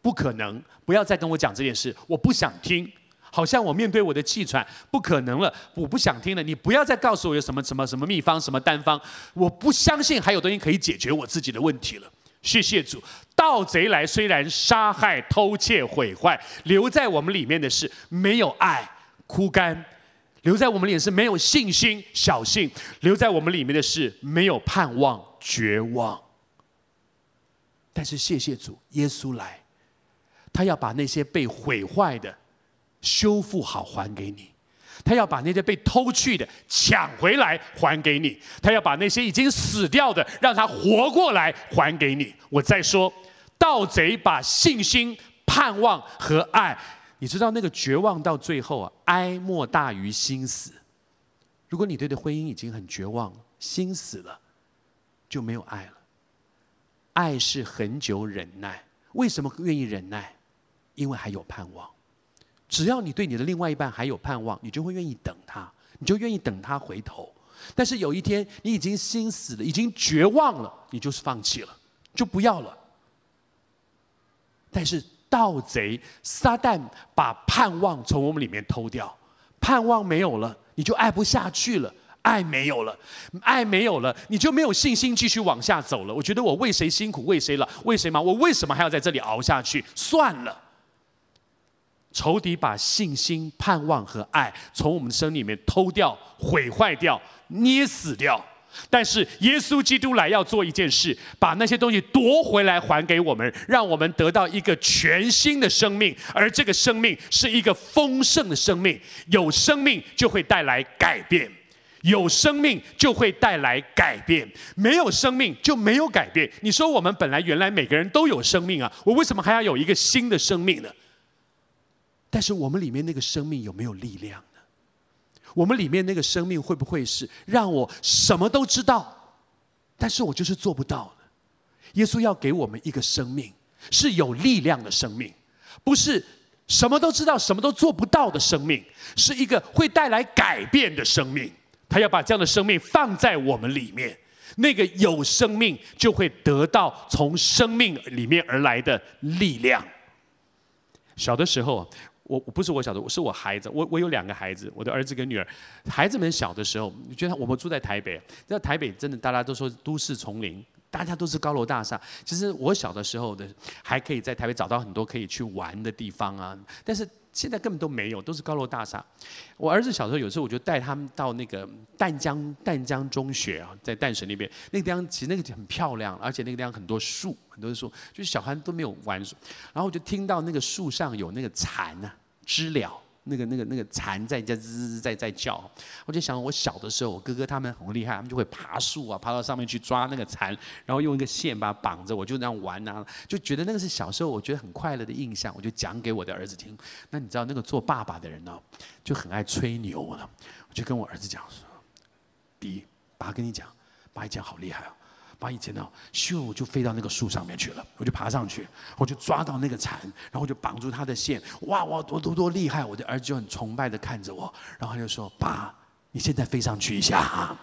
不可能，不要再跟我讲这件事，我不想听。好像我面对我的气喘，不可能了，我不想听了。你不要再告诉我有什么什么什么秘方，什么单方，我不相信还有东西可以解决我自己的问题了。谢谢主，盗贼来虽然杀害、偷窃、毁坏，留在我们里面的是没有爱、枯干。留在我们里面是没有信心、小信；留在我们里面的是没有盼望、绝望。但是谢谢主，耶稣来，他要把那些被毁坏的修复好，还给你；他要把那些被偷去的抢回来，还给你；他要把那些已经死掉的让他活过来，还给你。我再说，盗贼把信心、盼望和爱。你知道那个绝望到最后啊，哀莫大于心死。如果你对的婚姻已经很绝望，心死了，就没有爱了。爱是恒久忍耐，为什么愿意忍耐？因为还有盼望。只要你对你的另外一半还有盼望，你就会愿意等他，你就愿意等他回头。但是有一天你已经心死了，已经绝望了，你就是放弃了，就不要了。但是。盗贼撒旦把盼望从我们里面偷掉，盼望没有了，你就爱不下去了；爱没有了，爱没有了，你就没有信心继续往下走了。我觉得我为谁辛苦为谁了，为谁忙？我为什么还要在这里熬下去？算了，仇敌把信心、盼望和爱从我们的生里面偷掉、毁坏掉、捏死掉。但是耶稣基督来要做一件事，把那些东西夺回来还给我们，让我们得到一个全新的生命，而这个生命是一个丰盛的生命。有生命就会带来改变，有生命就会带来改变，没有生命就没有改变。你说我们本来原来每个人都有生命啊，我为什么还要有一个新的生命呢？但是我们里面那个生命有没有力量呢？我们里面那个生命会不会是让我什么都知道，但是我就是做不到呢？耶稣要给我们一个生命，是有力量的生命，不是什么都知道、什么都做不到的生命，是一个会带来改变的生命。他要把这样的生命放在我们里面，那个有生命就会得到从生命里面而来的力量。小的时候。我不是我小的，是我孩子。我我有两个孩子，我的儿子跟女儿。孩子们小的时候，你觉得我们住在台北，在台北真的大家都说都市丛林，大家都是高楼大厦。其实我小的时候的还可以在台北找到很多可以去玩的地方啊，但是。现在根本都没有，都是高楼大厦。我儿子小时候有时候我就带他们到那个淡江淡江中学啊，在淡水那边，那个地方其实那个很漂亮，而且那个地方很多树，很多树，就是小孩都没有玩。然后我就听到那个树上有那个蝉啊，知了。那个、那个、那个蝉在在吱吱在在叫，我就想我小的时候，我哥哥他们很厉害，他们就会爬树啊，爬到上面去抓那个蝉，然后用一个线把它绑着，我就那样玩啊，就觉得那个是小时候我觉得很快乐的印象，我就讲给我的儿子听。那你知道那个做爸爸的人呢，就很爱吹牛了，我就跟我儿子讲说：“弟，爸跟你讲，爸以前好厉害啊。”把以前呢，咻就飞到那个树上面去了，我就爬上去，我就抓到那个蝉，然后我就绑住它的线，哇哇多多多厉害！我的儿子就很崇拜的看着我，然后他就说：“爸，你现在飞上去一下。”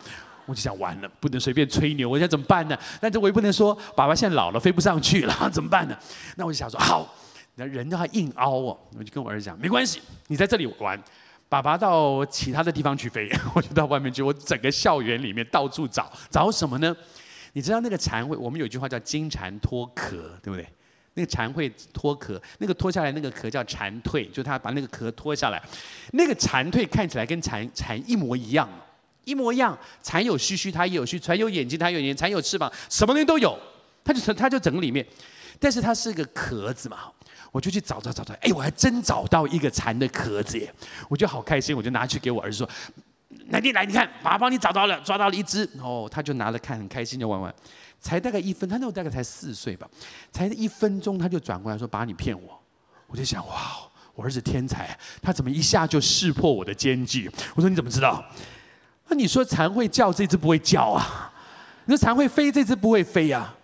我就想完了，不能随便吹牛，我想怎么办呢？但是我也不能说爸爸现在老了飞不上去了，怎么办呢？那我就想说好，那人都还硬凹哦，我就跟我儿子讲，没关系，你在这里玩，爸爸到其他的地方去飞，我就到外面去，我整个校园里面到处找，找什么呢？你知道那个蝉会，我们有一句话叫“金蝉脱壳”，对不对？那个蝉会脱壳，那个脱下来那个壳叫蝉蜕，就它把那个壳脱下来。那个蝉蜕看起来跟蝉蝉一模一样，一模一样。蝉有须须，它也有须；蝉有眼睛，它有眼睛；蝉有翅膀，什么东西都有。它就它就整个里面，但是它是个壳子嘛。我就去找找找找，哎，我还真找到一个蝉的壳子耶！我就好开心，我就拿去给我儿子说。来，你来，你看，爸爸帮你找到了，抓到了一只哦，他就拿了看，很开心就玩玩。才大概一分，他那时候大概才四岁吧，才一分钟他就转过来说：“爸，你骗我。”我就想，哇，我儿子天才，他怎么一下就识破我的奸计？我说你怎么知道？那你说蝉会叫，这只不会叫啊？你说蝉会飞，这只不会飞啊？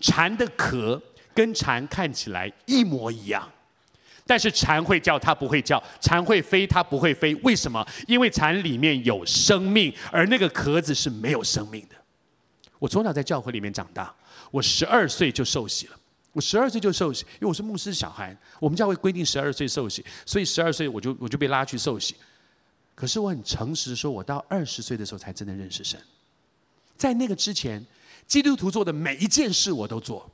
蝉的壳跟蝉看起来一模一样。但是蝉会叫，它不会叫；蝉会飞，它不会飞。为什么？因为蝉里面有生命，而那个壳子是没有生命的。我从小在教会里面长大，我十二岁就受洗了。我十二岁就受洗，因为我是牧师小孩。我们教会规定十二岁受洗，所以十二岁我就我就被拉去受洗。可是我很诚实说，我到二十岁的时候才真的认识神。在那个之前，基督徒做的每一件事我都做。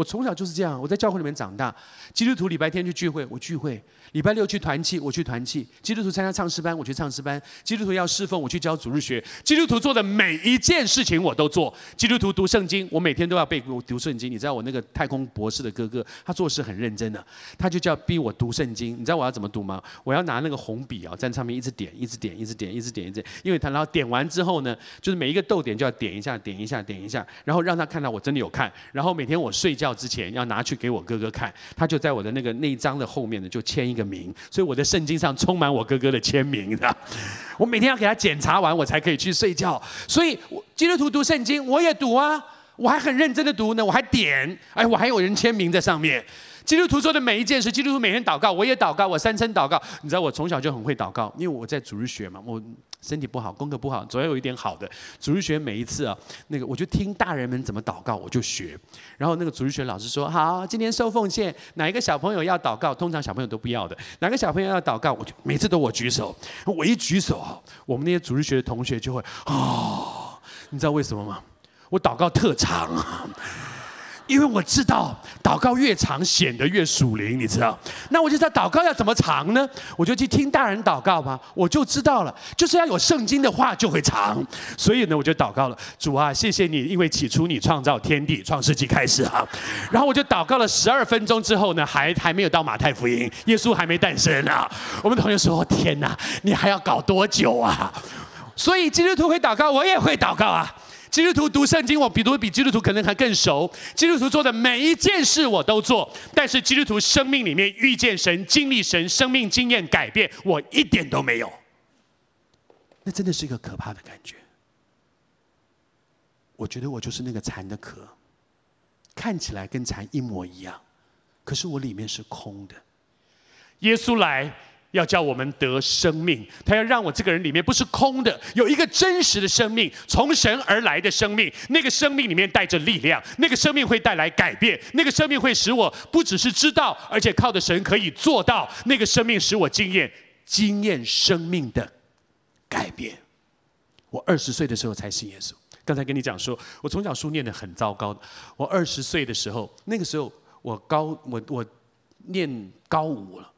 我从小就是这样，我在教会里面长大。基督徒礼拜天去聚会，我聚会；礼拜六去团契，我去团契。基督徒参加唱诗班，我去唱诗班；基督徒要侍奉，我去教主日学。基督徒做的每一件事情我都做。基督徒读圣经，我每天都要背读圣经。你知道我那个太空博士的哥哥，他做事很认真的，他就叫逼我读圣经。你知道我要怎么读吗？我要拿那个红笔啊，在上面一直点，一直点，一直点，一直点，一直点。因为他然后点完之后呢，就是每一个逗点就要点一下，点一下，点一下，然后让他看到我真的有看。然后每天我睡觉。之前要拿去给我哥哥看，他就在我的那个内章的后面呢，就签一个名，所以我的圣经上充满我哥哥的签名的。我每天要给他检查完，我才可以去睡觉。所以基督徒读圣经，我也读啊，我还很认真的读呢，我还点，哎，我还有人签名在上面。基督徒做的每一件事，基督徒每天祷告，我也祷告，我三声祷告。你知道我从小就很会祷告，因为我在主日学嘛，我。身体不好，功课不好，总要有一点好的。主日学每一次啊，那个我就听大人们怎么祷告，我就学。然后那个主日学老师说：“好，今天收奉献，哪一个小朋友要祷告？通常小朋友都不要的。哪个小朋友要祷告？我就每次都我举手。我一举手，我们那些主日学的同学就会、哦，你知道为什么吗？我祷告特长啊。”因为我知道祷告越长显得越属灵，你知道？那我就知道祷告要怎么长呢？我就去听大人祷告吧，我就知道了，就是要有圣经的话就会长。所以呢，我就祷告了，主啊，谢谢你，因为起初你创造天地，创世纪开始哈。然后我就祷告了十二分钟之后呢，还还没有到马太福音，耶稣还没诞生啊。我们同学说：天哪，你还要搞多久啊？所以基督徒会祷告，我也会祷告啊。基督徒读圣经，我比读比基督徒可能还更熟。基督徒做的每一件事我都做，但是基督徒生命里面遇见神、经历神、生命经验改变，我一点都没有。那真的是一个可怕的感觉。我觉得我就是那个蝉的壳，看起来跟蝉一模一样，可是我里面是空的。耶稣来。要叫我们得生命，他要让我这个人里面不是空的，有一个真实的生命，从神而来的生命。那个生命里面带着力量，那个生命会带来改变，那个生命会使我不只是知道，而且靠着神可以做到。那个生命使我经验经验生命的改变。我二十岁的时候才信耶稣。刚才跟你讲说，我从小书念得很糟糕。我二十岁的时候，那个时候我高我我念高五了。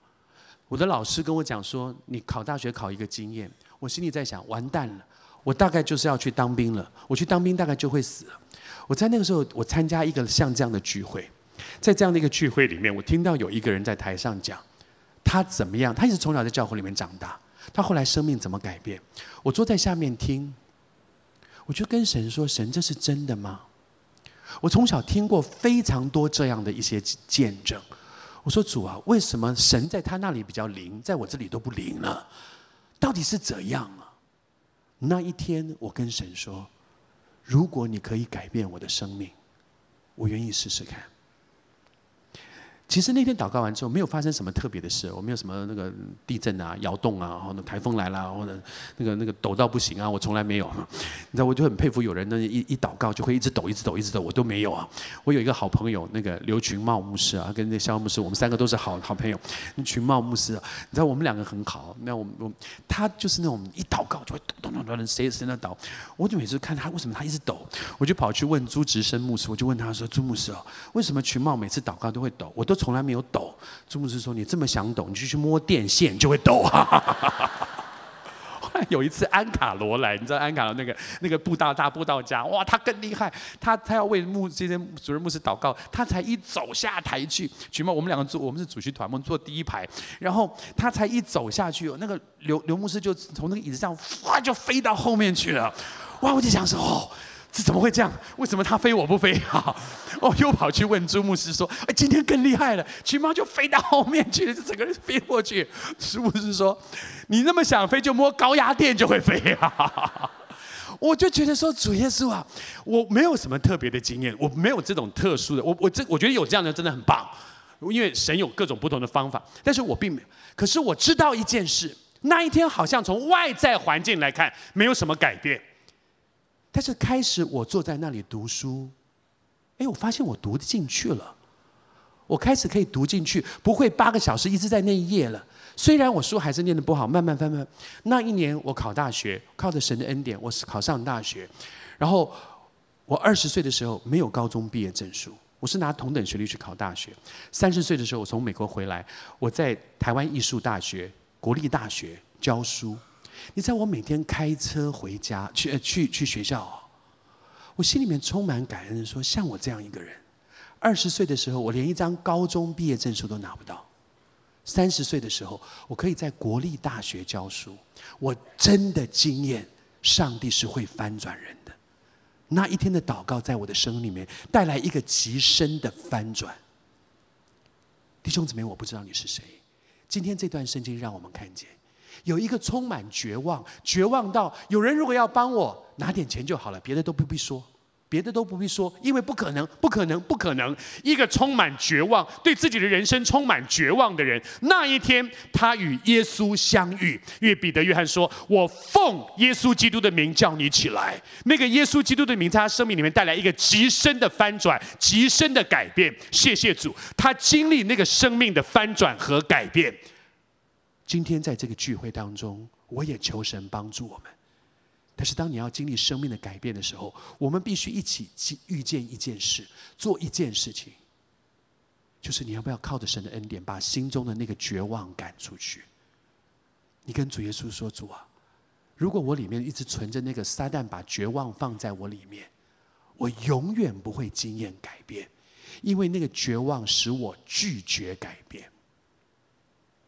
我的老师跟我讲说：“你考大学考一个经验。”我心里在想：“完蛋了，我大概就是要去当兵了。我去当兵大概就会死了。”我在那个时候，我参加一个像这样的聚会，在这样的一个聚会里面，我听到有一个人在台上讲他怎么样。他一直从小在教会里面长大，他后来生命怎么改变？我坐在下面听，我就跟神说：“神，这是真的吗？”我从小听过非常多这样的一些见证。我说主啊，为什么神在他那里比较灵，在我这里都不灵呢？到底是怎样啊？那一天，我跟神说：如果你可以改变我的生命，我愿意试试看。其实那天祷告完之后，没有发生什么特别的事，我没有什么那个地震啊、摇动啊，或者台风来了，或者那个那个抖到不行啊，我从来没有。你知道，我就很佩服有人呢，一一祷告就会一直抖、一直抖、一直抖，我都没有啊。我有一个好朋友，那个刘群茂牧师啊，跟那肖牧师，我们三个都是好好朋友。群茂牧师，你知道我们两个很好，那我们我他就是那种一祷告就会咚咚咚咚，谁谁在抖，我就每次看他为什么他一直抖，我就跑去问朱直生牧师，我就问他说：朱牧师哦，为什么群茂每次祷告都会抖？我都。从来没有抖，朱牧师说：“你这么想抖，你就去摸电线就会抖。”后来有一次安卡罗来，你知道安卡罗那个那个布道大布道家，哇，他更厉害，他他要为牧这些主任牧师祷告，他才一走下台去，群茂我们两个坐，我们是主席团，我们坐第一排，然后他才一走下去，那个刘刘牧师就从那个椅子上哇就飞到后面去了，哇，我就想说哦。这怎么会这样？为什么他飞我不飞？哈，哦，又跑去问朱牧师说：“哎，今天更厉害了，群猫就飞到后面去了，就整个人飞过去。”朱牧师说：“你那么想飞，就摸高压电就会飞啊！”我就觉得说，主耶稣啊，我没有什么特别的经验，我没有这种特殊的，我我这我觉得有这样的真的很棒，因为神有各种不同的方法，但是我并没有。可是我知道一件事，那一天好像从外在环境来看，没有什么改变。但是开始我坐在那里读书，哎，我发现我读得进去了，我开始可以读进去，不会八个小时一直在那一页了。虽然我书还是念得不好，慢慢翻翻。那一年我考大学，靠着神的恩典，我是考上大学。然后我二十岁的时候没有高中毕业证书，我是拿同等学历去考大学。三十岁的时候我从美国回来，我在台湾艺术大学、国立大学教书。你知道我每天开车回家去去去学校，哦，我心里面充满感恩，说像我这样一个人，二十岁的时候我连一张高中毕业证书都拿不到，三十岁的时候我可以在国立大学教书，我真的经验上帝是会翻转人的。那一天的祷告在我的生命里面带来一个极深的翻转。弟兄姊妹，我不知道你是谁，今天这段圣经让我们看见。有一个充满绝望，绝望到有人如果要帮我拿点钱就好了，别的都不必说，别的都不必说，因为不可能，不可能，不可能。一个充满绝望，对自己的人生充满绝望的人，那一天他与耶稣相遇，因为彼得、约翰说：“我奉耶稣基督的名叫你起来。”那个耶稣基督的名在他生命里面带来一个极深的翻转，极深的改变。谢谢主，他经历那个生命的翻转和改变。今天在这个聚会当中，我也求神帮助我们，但是当你要经历生命的改变的时候，我们必须一起去遇见一件事，做一件事情，就是你要不要靠着神的恩典，把心中的那个绝望赶出去？你跟主耶稣说：“主啊，如果我里面一直存着那个撒旦把绝望放在我里面，我永远不会经验改变，因为那个绝望使我拒绝改变。”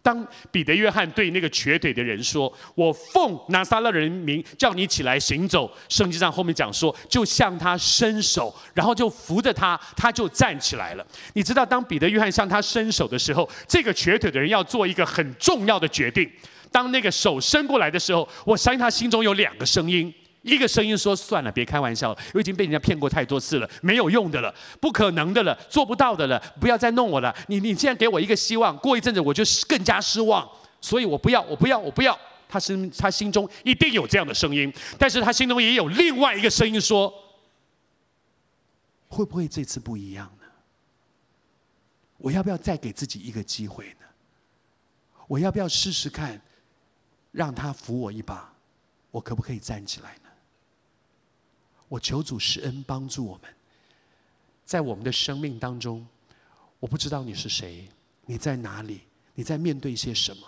当彼得、约翰对那个瘸腿的人说：“我奉拿撒勒人名叫你起来行走。”圣经上后面讲说，就向他伸手，然后就扶着他，他就站起来了。你知道，当彼得、约翰向他伸手的时候，这个瘸腿的人要做一个很重要的决定。当那个手伸过来的时候，我相信他心中有两个声音。一个声音说：“算了，别开玩笑了，我已经被人家骗过太多次了，没有用的了，不可能的了，做不到的了，不要再弄我了。你你既然给我一个希望，过一阵子我就更加失望，所以我不要，我不要，我不要。”他心他心中一定有这样的声音，但是他心中也有另外一个声音说：“会不会这次不一样呢？我要不要再给自己一个机会呢？我要不要试试看，让他扶我一把，我可不可以站起来？”我求主施恩帮助我们，在我们的生命当中，我不知道你是谁，你在哪里，你在面对些什么，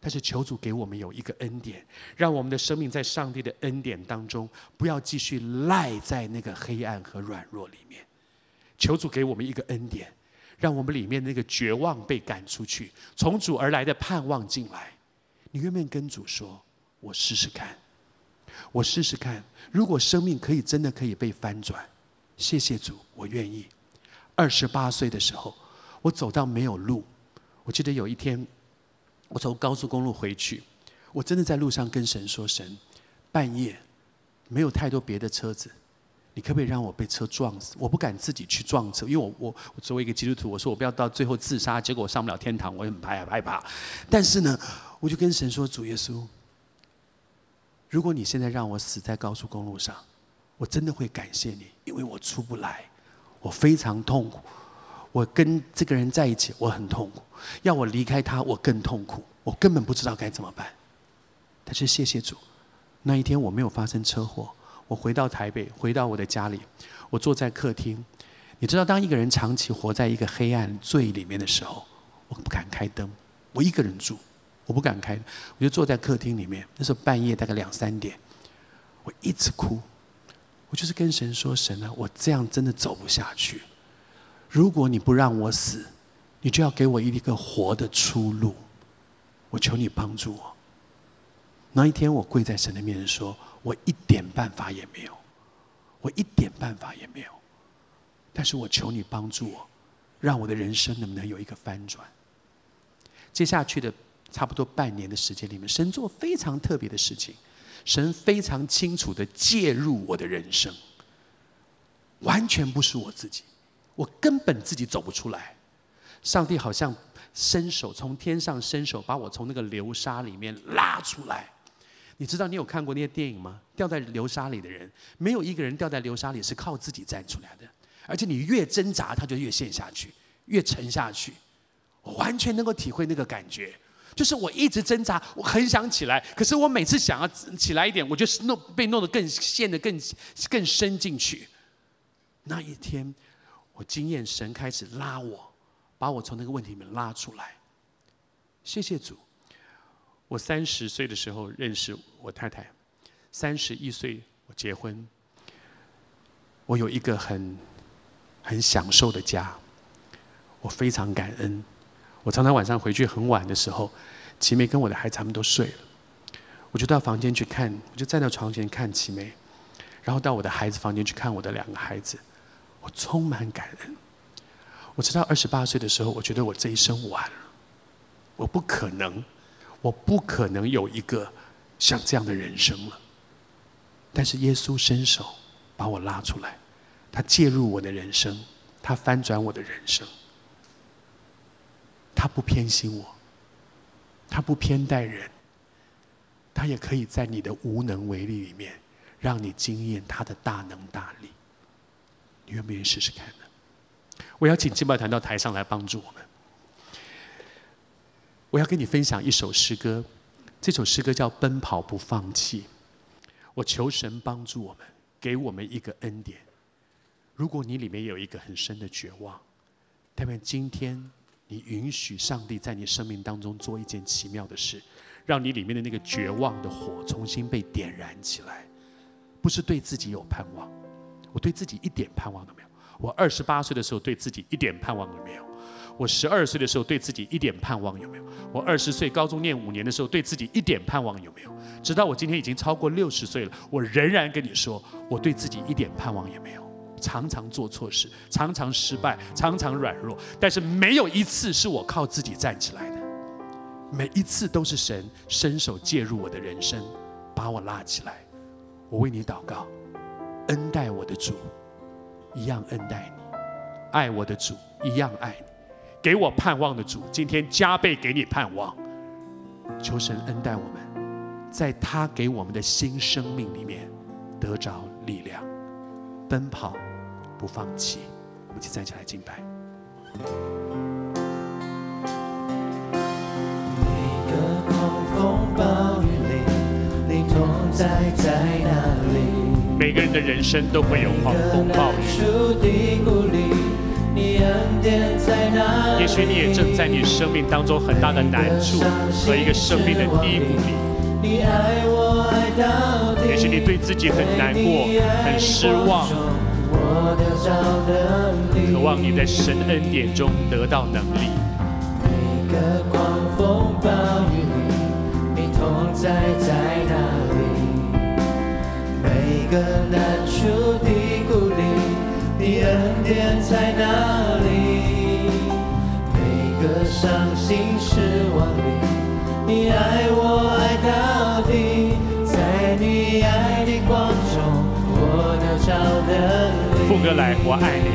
但是求主给我们有一个恩典，让我们的生命在上帝的恩典当中，不要继续赖在那个黑暗和软弱里面。求主给我们一个恩典，让我们里面那个绝望被赶出去，从主而来的盼望进来。你愿不愿意跟主说：“我试试看。”我试试看，如果生命可以真的可以被翻转，谢谢主，我愿意。二十八岁的时候，我走到没有路。我记得有一天，我从高速公路回去，我真的在路上跟神说：“神，半夜没有太多别的车子，你可不可以让我被车撞死？我不敢自己去撞车，因为我我我作为一个基督徒，我说我不要到最后自杀，结果我上不了天堂，我很害怕害怕。但是呢，我就跟神说：主耶稣。”如果你现在让我死在高速公路上，我真的会感谢你，因为我出不来，我非常痛苦。我跟这个人在一起，我很痛苦；要我离开他，我更痛苦。我根本不知道该怎么办。但是谢谢主，那一天我没有发生车祸。我回到台北，回到我的家里，我坐在客厅。你知道，当一个人长期活在一个黑暗罪里面的时候，我不敢开灯，我一个人住。我不敢开，我就坐在客厅里面。那时候半夜大概两三点，我一直哭。我就是跟神说：“神啊，我这样真的走不下去。如果你不让我死，你就要给我一个活的出路。我求你帮助我。”那一天，我跪在神的面前说：“我一点办法也没有，我一点办法也没有。但是我求你帮助我，让我的人生能不能有一个翻转？”接下去的。差不多半年的时间里面，神做非常特别的事情，神非常清楚的介入我的人生，完全不是我自己，我根本自己走不出来。上帝好像伸手从天上伸手把我从那个流沙里面拉出来。你知道你有看过那些电影吗？掉在流沙里的人，没有一个人掉在流沙里是靠自己站出来的，而且你越挣扎，他就越陷下去，越沉下去。我完全能够体会那个感觉。就是我一直挣扎，我很想起来，可是我每次想要起来一点，我就是弄被弄得更陷得更更深进去。那一天，我经验神开始拉我，把我从那个问题里面拉出来。谢谢主。我三十岁的时候认识我太太，三十一岁我结婚。我有一个很很享受的家，我非常感恩。我常常晚上回去很晚的时候，齐梅跟我的孩子他们都睡了，我就到房间去看，我就站在床前看齐梅，然后到我的孩子房间去看我的两个孩子，我充满感恩。我直到二十八岁的时候，我觉得我这一生完了，我不可能，我不可能有一个像这样的人生了。但是耶稣伸手把我拉出来，他介入我的人生，他翻转我的人生。他不偏心我，他不偏待人，他也可以在你的无能为力里面，让你惊艳他的大能大力。你愿不愿意试试看呢？我要请敬拜团到台上来帮助我们。我要跟你分享一首诗歌，这首诗歌叫《奔跑不放弃》。我求神帮助我们，给我们一个恩典。如果你里面有一个很深的绝望，但愿今天你允许上帝在你生命当中做一件奇妙的事，让你里面的那个绝望的火重新被点燃起来。不是对自己有盼望，我对自己一点盼望都没有。我二十八岁的时候对自己一点盼望都没有。我十二岁的时候对自己一点盼望有没有？我二十岁高中念五年的时候对自己一点盼望有没有？直到我今天已经超过六十岁了，我仍然跟你说，我对自己一点盼望也没有。常常做错事，常常失败，常常软弱，但是没有一次是我靠自己站起来的。每一次都是神伸手介入我的人生，把我拉起来。我为你祷告，恩待我的主一样恩待你，爱我的主一样爱你。给我盼望的主，今天加倍给你盼望。求神恩待我们，在他给我们的新生命里面得着力量，奔跑不放弃。我们一起站起来敬拜。每个狂风暴雨里，你同在在哪里？每个人的人生都会有狂风暴雨。也许你也正在你生命当中很大的难处和一个生命的低谷里。也许你对自己很难过、很失望，渴望你在神恩典中得到能力。每个狂风暴雨里，你同在在哪里？每个难处低谷里。你恩典在哪里？每个伤心失望里，你爱我爱到底，歌来，我爱你，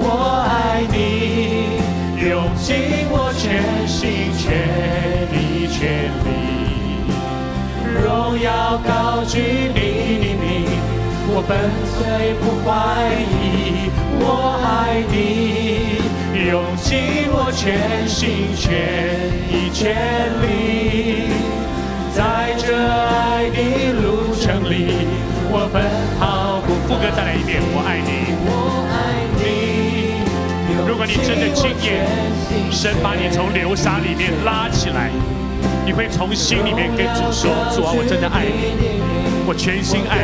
我爱你，用尽我全心全意全力，荣耀高举你的名。我跟随不怀疑，我爱你，用尽我全心全意全力，在这爱的路程里，我奔跑。副歌再来一遍，我爱你，我爱你。如果你真的经验神把你从流沙里面拉起来，你会从心里面跟主说：主啊，我真的爱你。我全心爱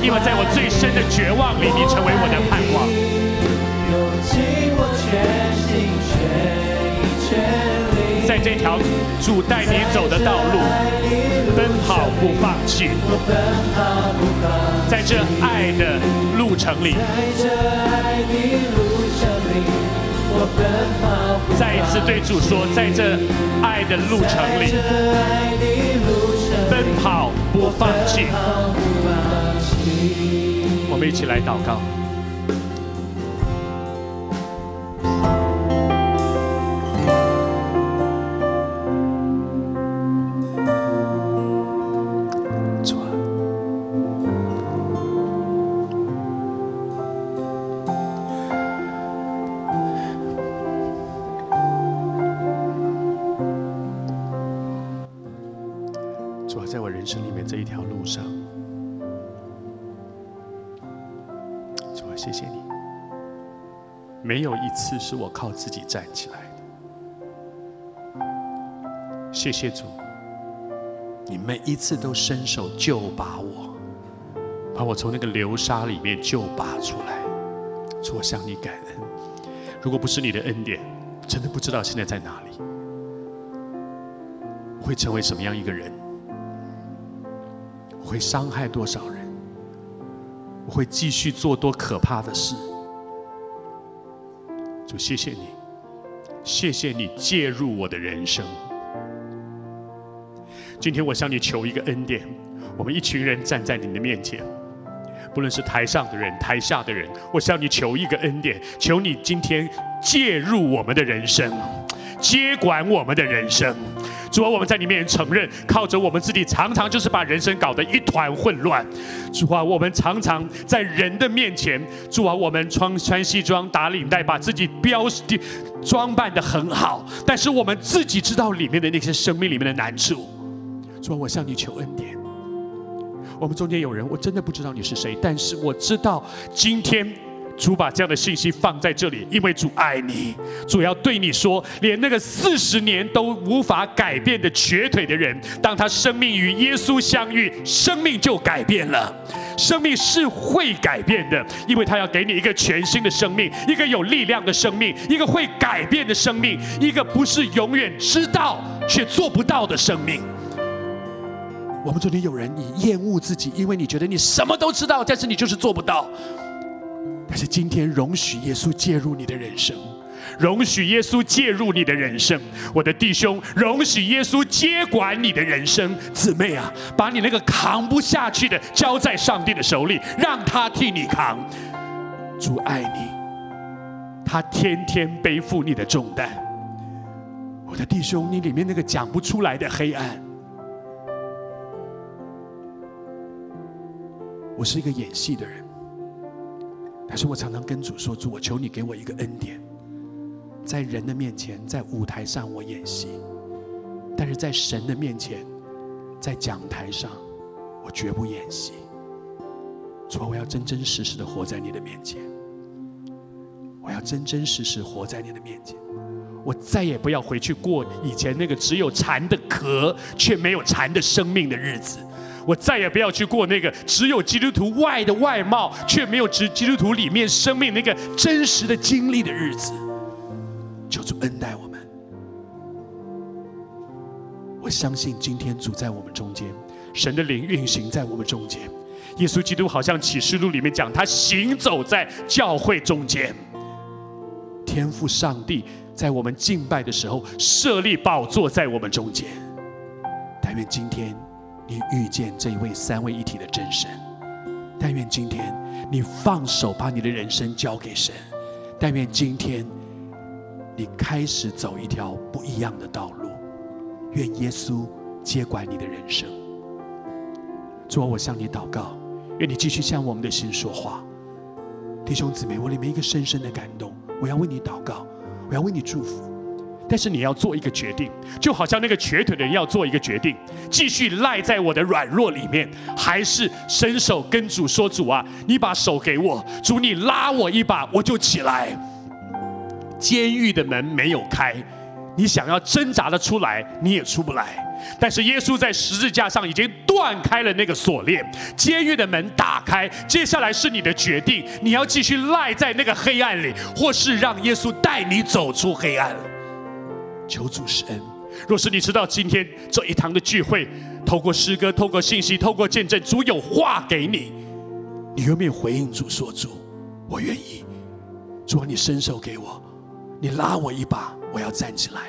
你，因为在我最深的绝望里，你成为我的盼望。在这条主带你走的道路，奔跑不放弃。在这爱的路程里，再一次对主说，在这爱的路程里。奔跑不放弃，我们一起来祷告。次是我靠自己站起来的。谢谢主，你每一次都伸手救拔我，把我从那个流沙里面救拔出来。主，我向你感恩。如果不是你的恩典，真的不知道现在在哪里，会成为什么样一个人？会伤害多少人？我会继续做多可怕的事？主，谢谢你，谢谢你介入我的人生。今天我向你求一个恩典，我们一群人站在你的面前，不论是台上的人、台下的人，我向你求一个恩典，求你今天介入我们的人生，接管我们的人生。主啊，我们在你面前承认，靠着我们自己，常常就是把人生搞得一团混乱。主啊，我们常常在人的面前，主啊，我们穿穿西装打领带，把自己标装扮得很好，但是我们自己知道里面的那些生命里面的难处。主啊，我向你求恩典，我们中间有人，我真的不知道你是谁，但是我知道今天。主把这样的信息放在这里，因为主爱你。主要对你说，连那个四十年都无法改变的瘸腿的人，当他生命与耶稣相遇，生命就改变了。生命是会改变的，因为他要给你一个全新的生命，一个有力量的生命，一个会改变的生命，一个不是永远知道却做不到的生命。我们这里有人，你厌恶自己，因为你觉得你什么都知道，但是你就是做不到。但是今天，容许耶稣介入你的人生，容许耶稣介入你的人生，我的弟兄，容许耶稣接管你的人生，姊妹啊，把你那个扛不下去的交在上帝的手里，让他替你扛。主爱你，他天天背负你的重担。我的弟兄，你里面那个讲不出来的黑暗，我是一个演戏的人。但是我常常跟主说：“主，我求你给我一个恩典，在人的面前，在舞台上我演戏；但是在神的面前，在讲台上，我绝不演戏。主，我要真真实实的活在你的面前，我要真真实实活在你的面前。我再也不要回去过以前那个只有蝉的壳却没有蝉的生命的日子。”我再也不要去过那个只有基督徒外的外貌，却没有只基督徒里面生命那个真实的经历的日子。求主恩待我们。我相信今天主在我们中间，神的灵运行在我们中间。耶稣基督好像启示录里面讲，他行走在教会中间。天父上帝在我们敬拜的时候设立宝座在我们中间。但愿今天。你遇见这一位三位一体的真神，但愿今天你放手把你的人生交给神，但愿今天你开始走一条不一样的道路，愿耶稣接管你的人生。主啊，我向你祷告，愿你继续向我们的心说话，弟兄姊妹，我里面一个深深的感动，我要为你祷告，我要为你祝福。但是你要做一个决定，就好像那个瘸腿的人要做一个决定：继续赖在我的软弱里面，还是伸手跟主说：“主啊，你把手给我，主你拉我一把，我就起来。”监狱的门没有开，你想要挣扎的出来，你也出不来。但是耶稣在十字架上已经断开了那个锁链，监狱的门打开。接下来是你的决定：你要继续赖在那个黑暗里，或是让耶稣带你走出黑暗。求主施恩。若是你知道今天这一堂的聚会，透过诗歌、透过信息、透过见证，主有话给你，你愿不愿意回应主说：“主，我愿意。主，你伸手给我，你拉我一把，我要站起来。”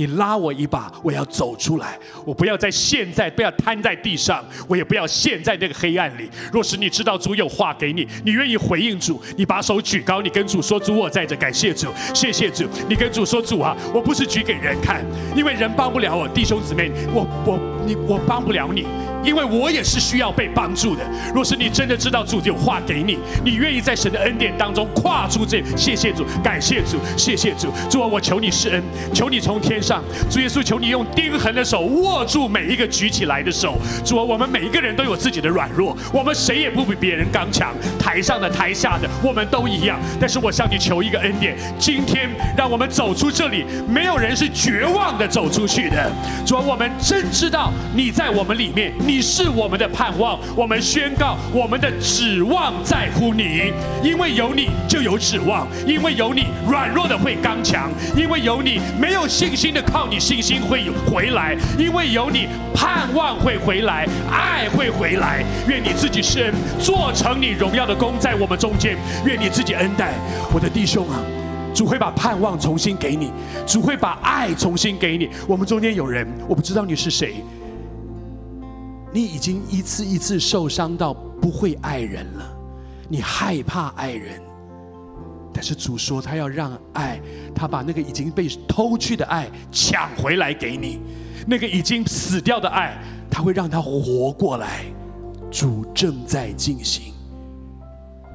你拉我一把，我要走出来。我不要再现在，不要瘫在地上，我也不要陷在那个黑暗里。若是你知道主有话给你，你愿意回应主，你把手举高，你跟主说：“主，我在这，感谢主，谢谢主。”你跟主说：“主啊，我不是举给人看，因为人帮不了我，弟兄姊妹，我我你我帮不了你。”因为我也是需要被帮助的。若是你真的知道主有话给你，你愿意在神的恩典当中跨出这，谢谢主，感谢主，谢谢主。主啊，我求你施恩，求你从天上，主耶稣，求你用钉痕的手握住每一个举起来的手。主啊，我们每一个人都有自己的软弱，我们谁也不比别人刚强。台上的、台下的，我们都一样。但是我向你求一个恩典，今天让我们走出这里，没有人是绝望的走出去的。主啊，我们真知道你在我们里面。你是我们的盼望，我们宣告我们的指望在乎你，因为有你就有指望，因为有你软弱的会刚强，因为有你没有信心的靠你信心会有回来，因为有你盼望会回来，爱会回来。愿你自己是恩，做成你荣耀的工在我们中间。愿你自己恩待我的弟兄啊，主会把盼望重新给你，主会把爱重新给你。我们中间有人，我不知道你是谁。你已经一次一次受伤到不会爱人了，你害怕爱人，但是主说他要让爱，他把那个已经被偷去的爱抢回来给你，那个已经死掉的爱，他会让他活过来。主正在进行，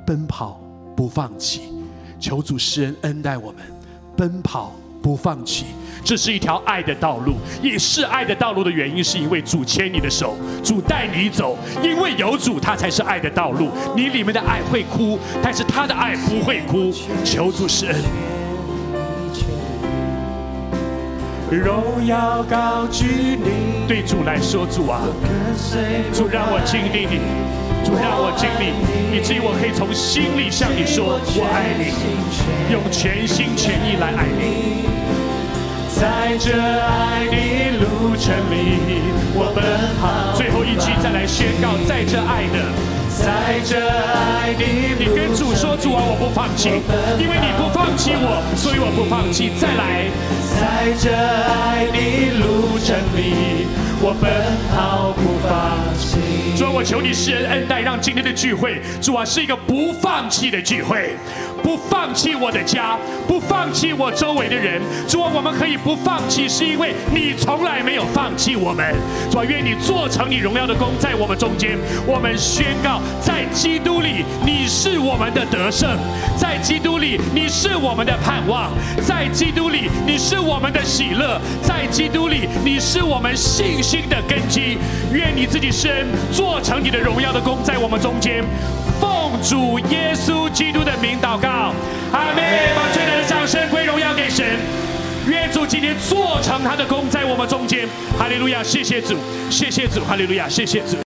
奔跑不放弃，求主施恩恩待我们，奔跑不放弃。这是一条爱的道路，也是爱的道路的原因，是因为主牵你的手，主带你走。因为有主，他才是爱的道路。你里面的爱会哭，但是他的爱不会哭。求主施恩，荣耀高举你。对主来说，主啊，主让我经历你，主让我经历，以至于我可以从心里向你说，我爱你，用全心全意来爱你。在这爱的路程里，我奔跑。最后一句再来宣告，在这爱的，在这爱的，你跟主说，主啊，我不放弃，因为你不放弃我，所以我不放弃。再来，在这爱的路程里，我奔跑不放弃。主啊，我求你施恩恩待，让今天的聚会，主啊，是一个不放弃的聚会。不放弃我的家，不放弃我周围的人。主啊，我们可以不放弃，是因为你从来没有放弃我们。主啊，愿你做成你荣耀的工在我们中间。我们宣告，在基督里你是我们的得胜，在基督里你是我们的盼望，在基督里你是我们的喜乐，在基督里你是我们信心的根基。愿你自己施恩，做成你的荣耀的工在我们中间。主耶稣基督的名祷告，阿门！把最大的掌声归荣耀给神。愿主今天做成他的功在我们中间，哈利路亚！谢谢主，谢谢主，哈利路亚！谢谢主。